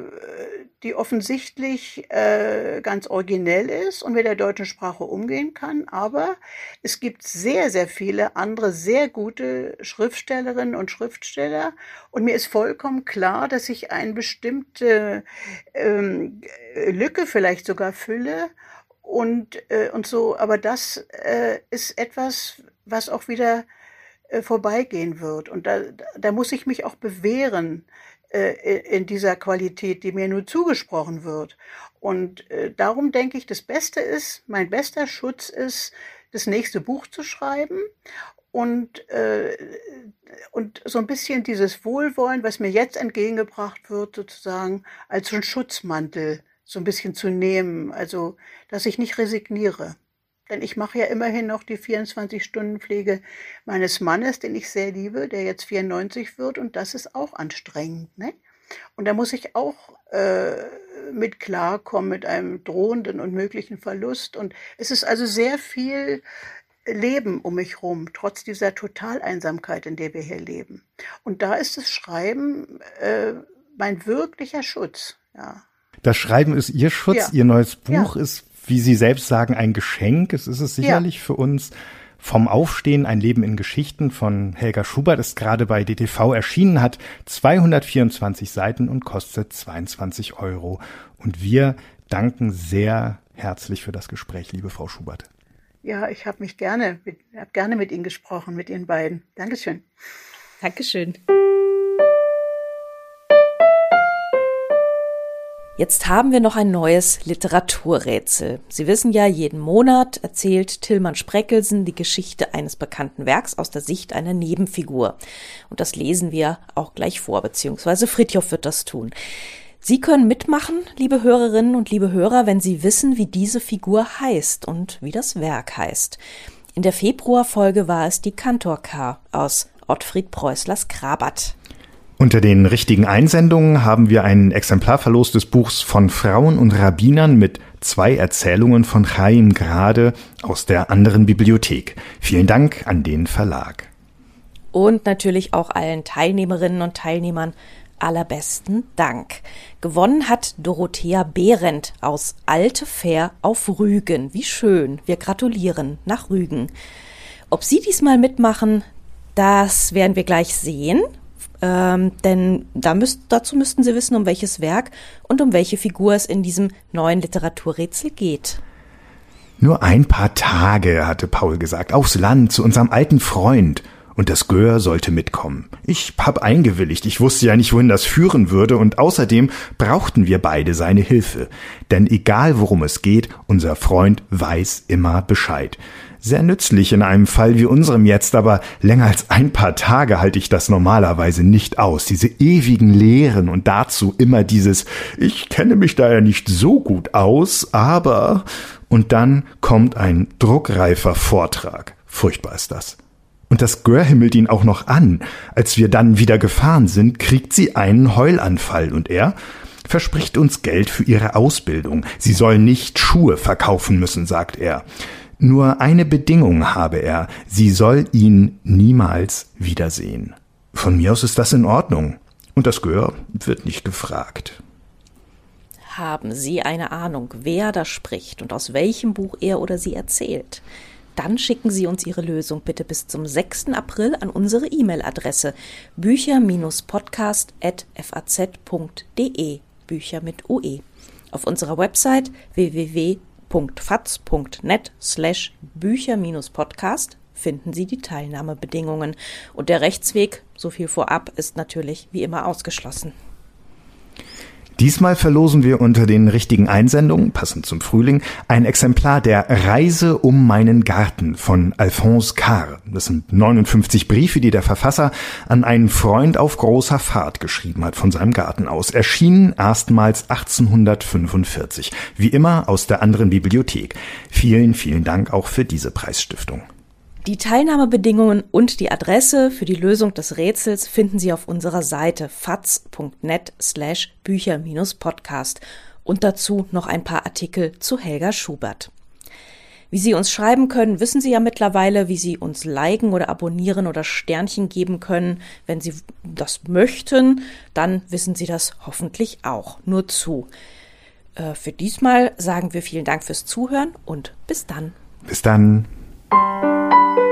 die offensichtlich äh, ganz originell ist und mit der deutschen Sprache umgehen kann. Aber es gibt sehr, sehr viele andere sehr gute Schriftstellerinnen und Schriftsteller. Und mir ist vollkommen klar, dass ich eine bestimmte ähm, Lücke vielleicht sogar fülle. Und, äh, und so, aber das äh, ist etwas, was auch wieder äh, vorbeigehen wird. Und da, da muss ich mich auch bewähren äh, in dieser Qualität, die mir nur zugesprochen wird. Und äh, darum denke ich, das Beste ist, mein bester Schutz ist, das nächste Buch zu schreiben und, äh, und so ein bisschen dieses Wohlwollen, was mir jetzt entgegengebracht wird, sozusagen als so ein Schutzmantel so ein bisschen zu nehmen. Also, dass ich nicht resigniere. Denn ich mache ja immerhin noch die 24-Stunden-Pflege meines Mannes, den ich sehr liebe, der jetzt 94 wird. Und das ist auch anstrengend. Ne? Und da muss ich auch äh, mit klarkommen, mit einem drohenden und möglichen Verlust. Und es ist also sehr viel Leben um mich herum, trotz dieser Totaleinsamkeit, in der wir hier leben. Und da ist das Schreiben äh, mein wirklicher Schutz. Ja. Das Schreiben ist Ihr Schutz, ja. Ihr neues Buch ja. ist wie Sie selbst sagen, ein Geschenk. Es ist es sicherlich ja. für uns. Vom Aufstehen, ein Leben in Geschichten von Helga Schubert ist gerade bei DTV erschienen, hat 224 Seiten und kostet 22 Euro. Und wir danken sehr herzlich für das Gespräch, liebe Frau Schubert. Ja, ich habe mich gerne, habe gerne mit Ihnen gesprochen, mit Ihnen beiden. Dankeschön. Dankeschön. Jetzt haben wir noch ein neues Literaturrätsel. Sie wissen ja, jeden Monat erzählt Tillmann Spreckelsen die Geschichte eines bekannten Werks aus der Sicht einer Nebenfigur. Und das lesen wir auch gleich vor, beziehungsweise Fritjof wird das tun. Sie können mitmachen, liebe Hörerinnen und liebe Hörer, wenn Sie wissen, wie diese Figur heißt und wie das Werk heißt. In der Februarfolge war es die Kantorka aus Ottfried Preußlers Krabat. Unter den richtigen Einsendungen haben wir einen Exemplarverlust des Buchs von Frauen und Rabbinern mit zwei Erzählungen von Chaim Grade aus der anderen Bibliothek. Vielen Dank an den Verlag. Und natürlich auch allen Teilnehmerinnen und Teilnehmern allerbesten Dank. Gewonnen hat Dorothea Behrendt aus Alte Fair auf Rügen. Wie schön. Wir gratulieren nach Rügen. Ob Sie diesmal mitmachen, das werden wir gleich sehen. Ähm, denn da müsst, dazu müssten Sie wissen, um welches Werk und um welche Figur es in diesem neuen Literaturrätsel geht. Nur ein paar Tage, hatte Paul gesagt, aufs Land zu unserem alten Freund. Und das Gör sollte mitkommen. Ich hab eingewilligt, ich wusste ja nicht, wohin das führen würde, und außerdem brauchten wir beide seine Hilfe. Denn egal worum es geht, unser Freund weiß immer Bescheid sehr nützlich in einem Fall wie unserem jetzt, aber länger als ein paar Tage halte ich das normalerweise nicht aus. Diese ewigen Lehren und dazu immer dieses Ich kenne mich da ja nicht so gut aus, aber und dann kommt ein druckreifer Vortrag. Furchtbar ist das. Und das Gör himmelt ihn auch noch an. Als wir dann wieder gefahren sind, kriegt sie einen Heulanfall und er verspricht uns Geld für ihre Ausbildung. Sie soll nicht Schuhe verkaufen müssen, sagt er. Nur eine Bedingung habe er, sie soll ihn niemals wiedersehen. Von mir aus ist das in Ordnung. Und das Gehör wird nicht gefragt. Haben Sie eine Ahnung, wer da spricht und aus welchem Buch er oder sie erzählt? Dann schicken Sie uns Ihre Lösung bitte bis zum 6. April an unsere E-Mail-Adresse bücher-podcast.faz.de Bücher mit UE. Auf unserer Website www www.fatz.net slash Bücher-Podcast finden Sie die Teilnahmebedingungen. Und der Rechtsweg, so viel vorab, ist natürlich wie immer ausgeschlossen. Diesmal verlosen wir unter den richtigen Einsendungen, passend zum Frühling, ein Exemplar der Reise um meinen Garten von Alphonse Carr. Das sind 59 Briefe, die der Verfasser an einen Freund auf großer Fahrt geschrieben hat von seinem Garten aus. Erschienen erstmals 1845. Wie immer aus der anderen Bibliothek. Vielen, vielen Dank auch für diese Preisstiftung. Die Teilnahmebedingungen und die Adresse für die Lösung des Rätsels finden Sie auf unserer Seite faz.net slash Bücher-Podcast und dazu noch ein paar Artikel zu Helga Schubert. Wie Sie uns schreiben können, wissen Sie ja mittlerweile, wie Sie uns liken oder abonnieren oder Sternchen geben können. Wenn Sie das möchten, dann wissen Sie das hoffentlich auch. Nur zu. Äh, für diesmal sagen wir vielen Dank fürs Zuhören und bis dann. Bis dann. Thank you.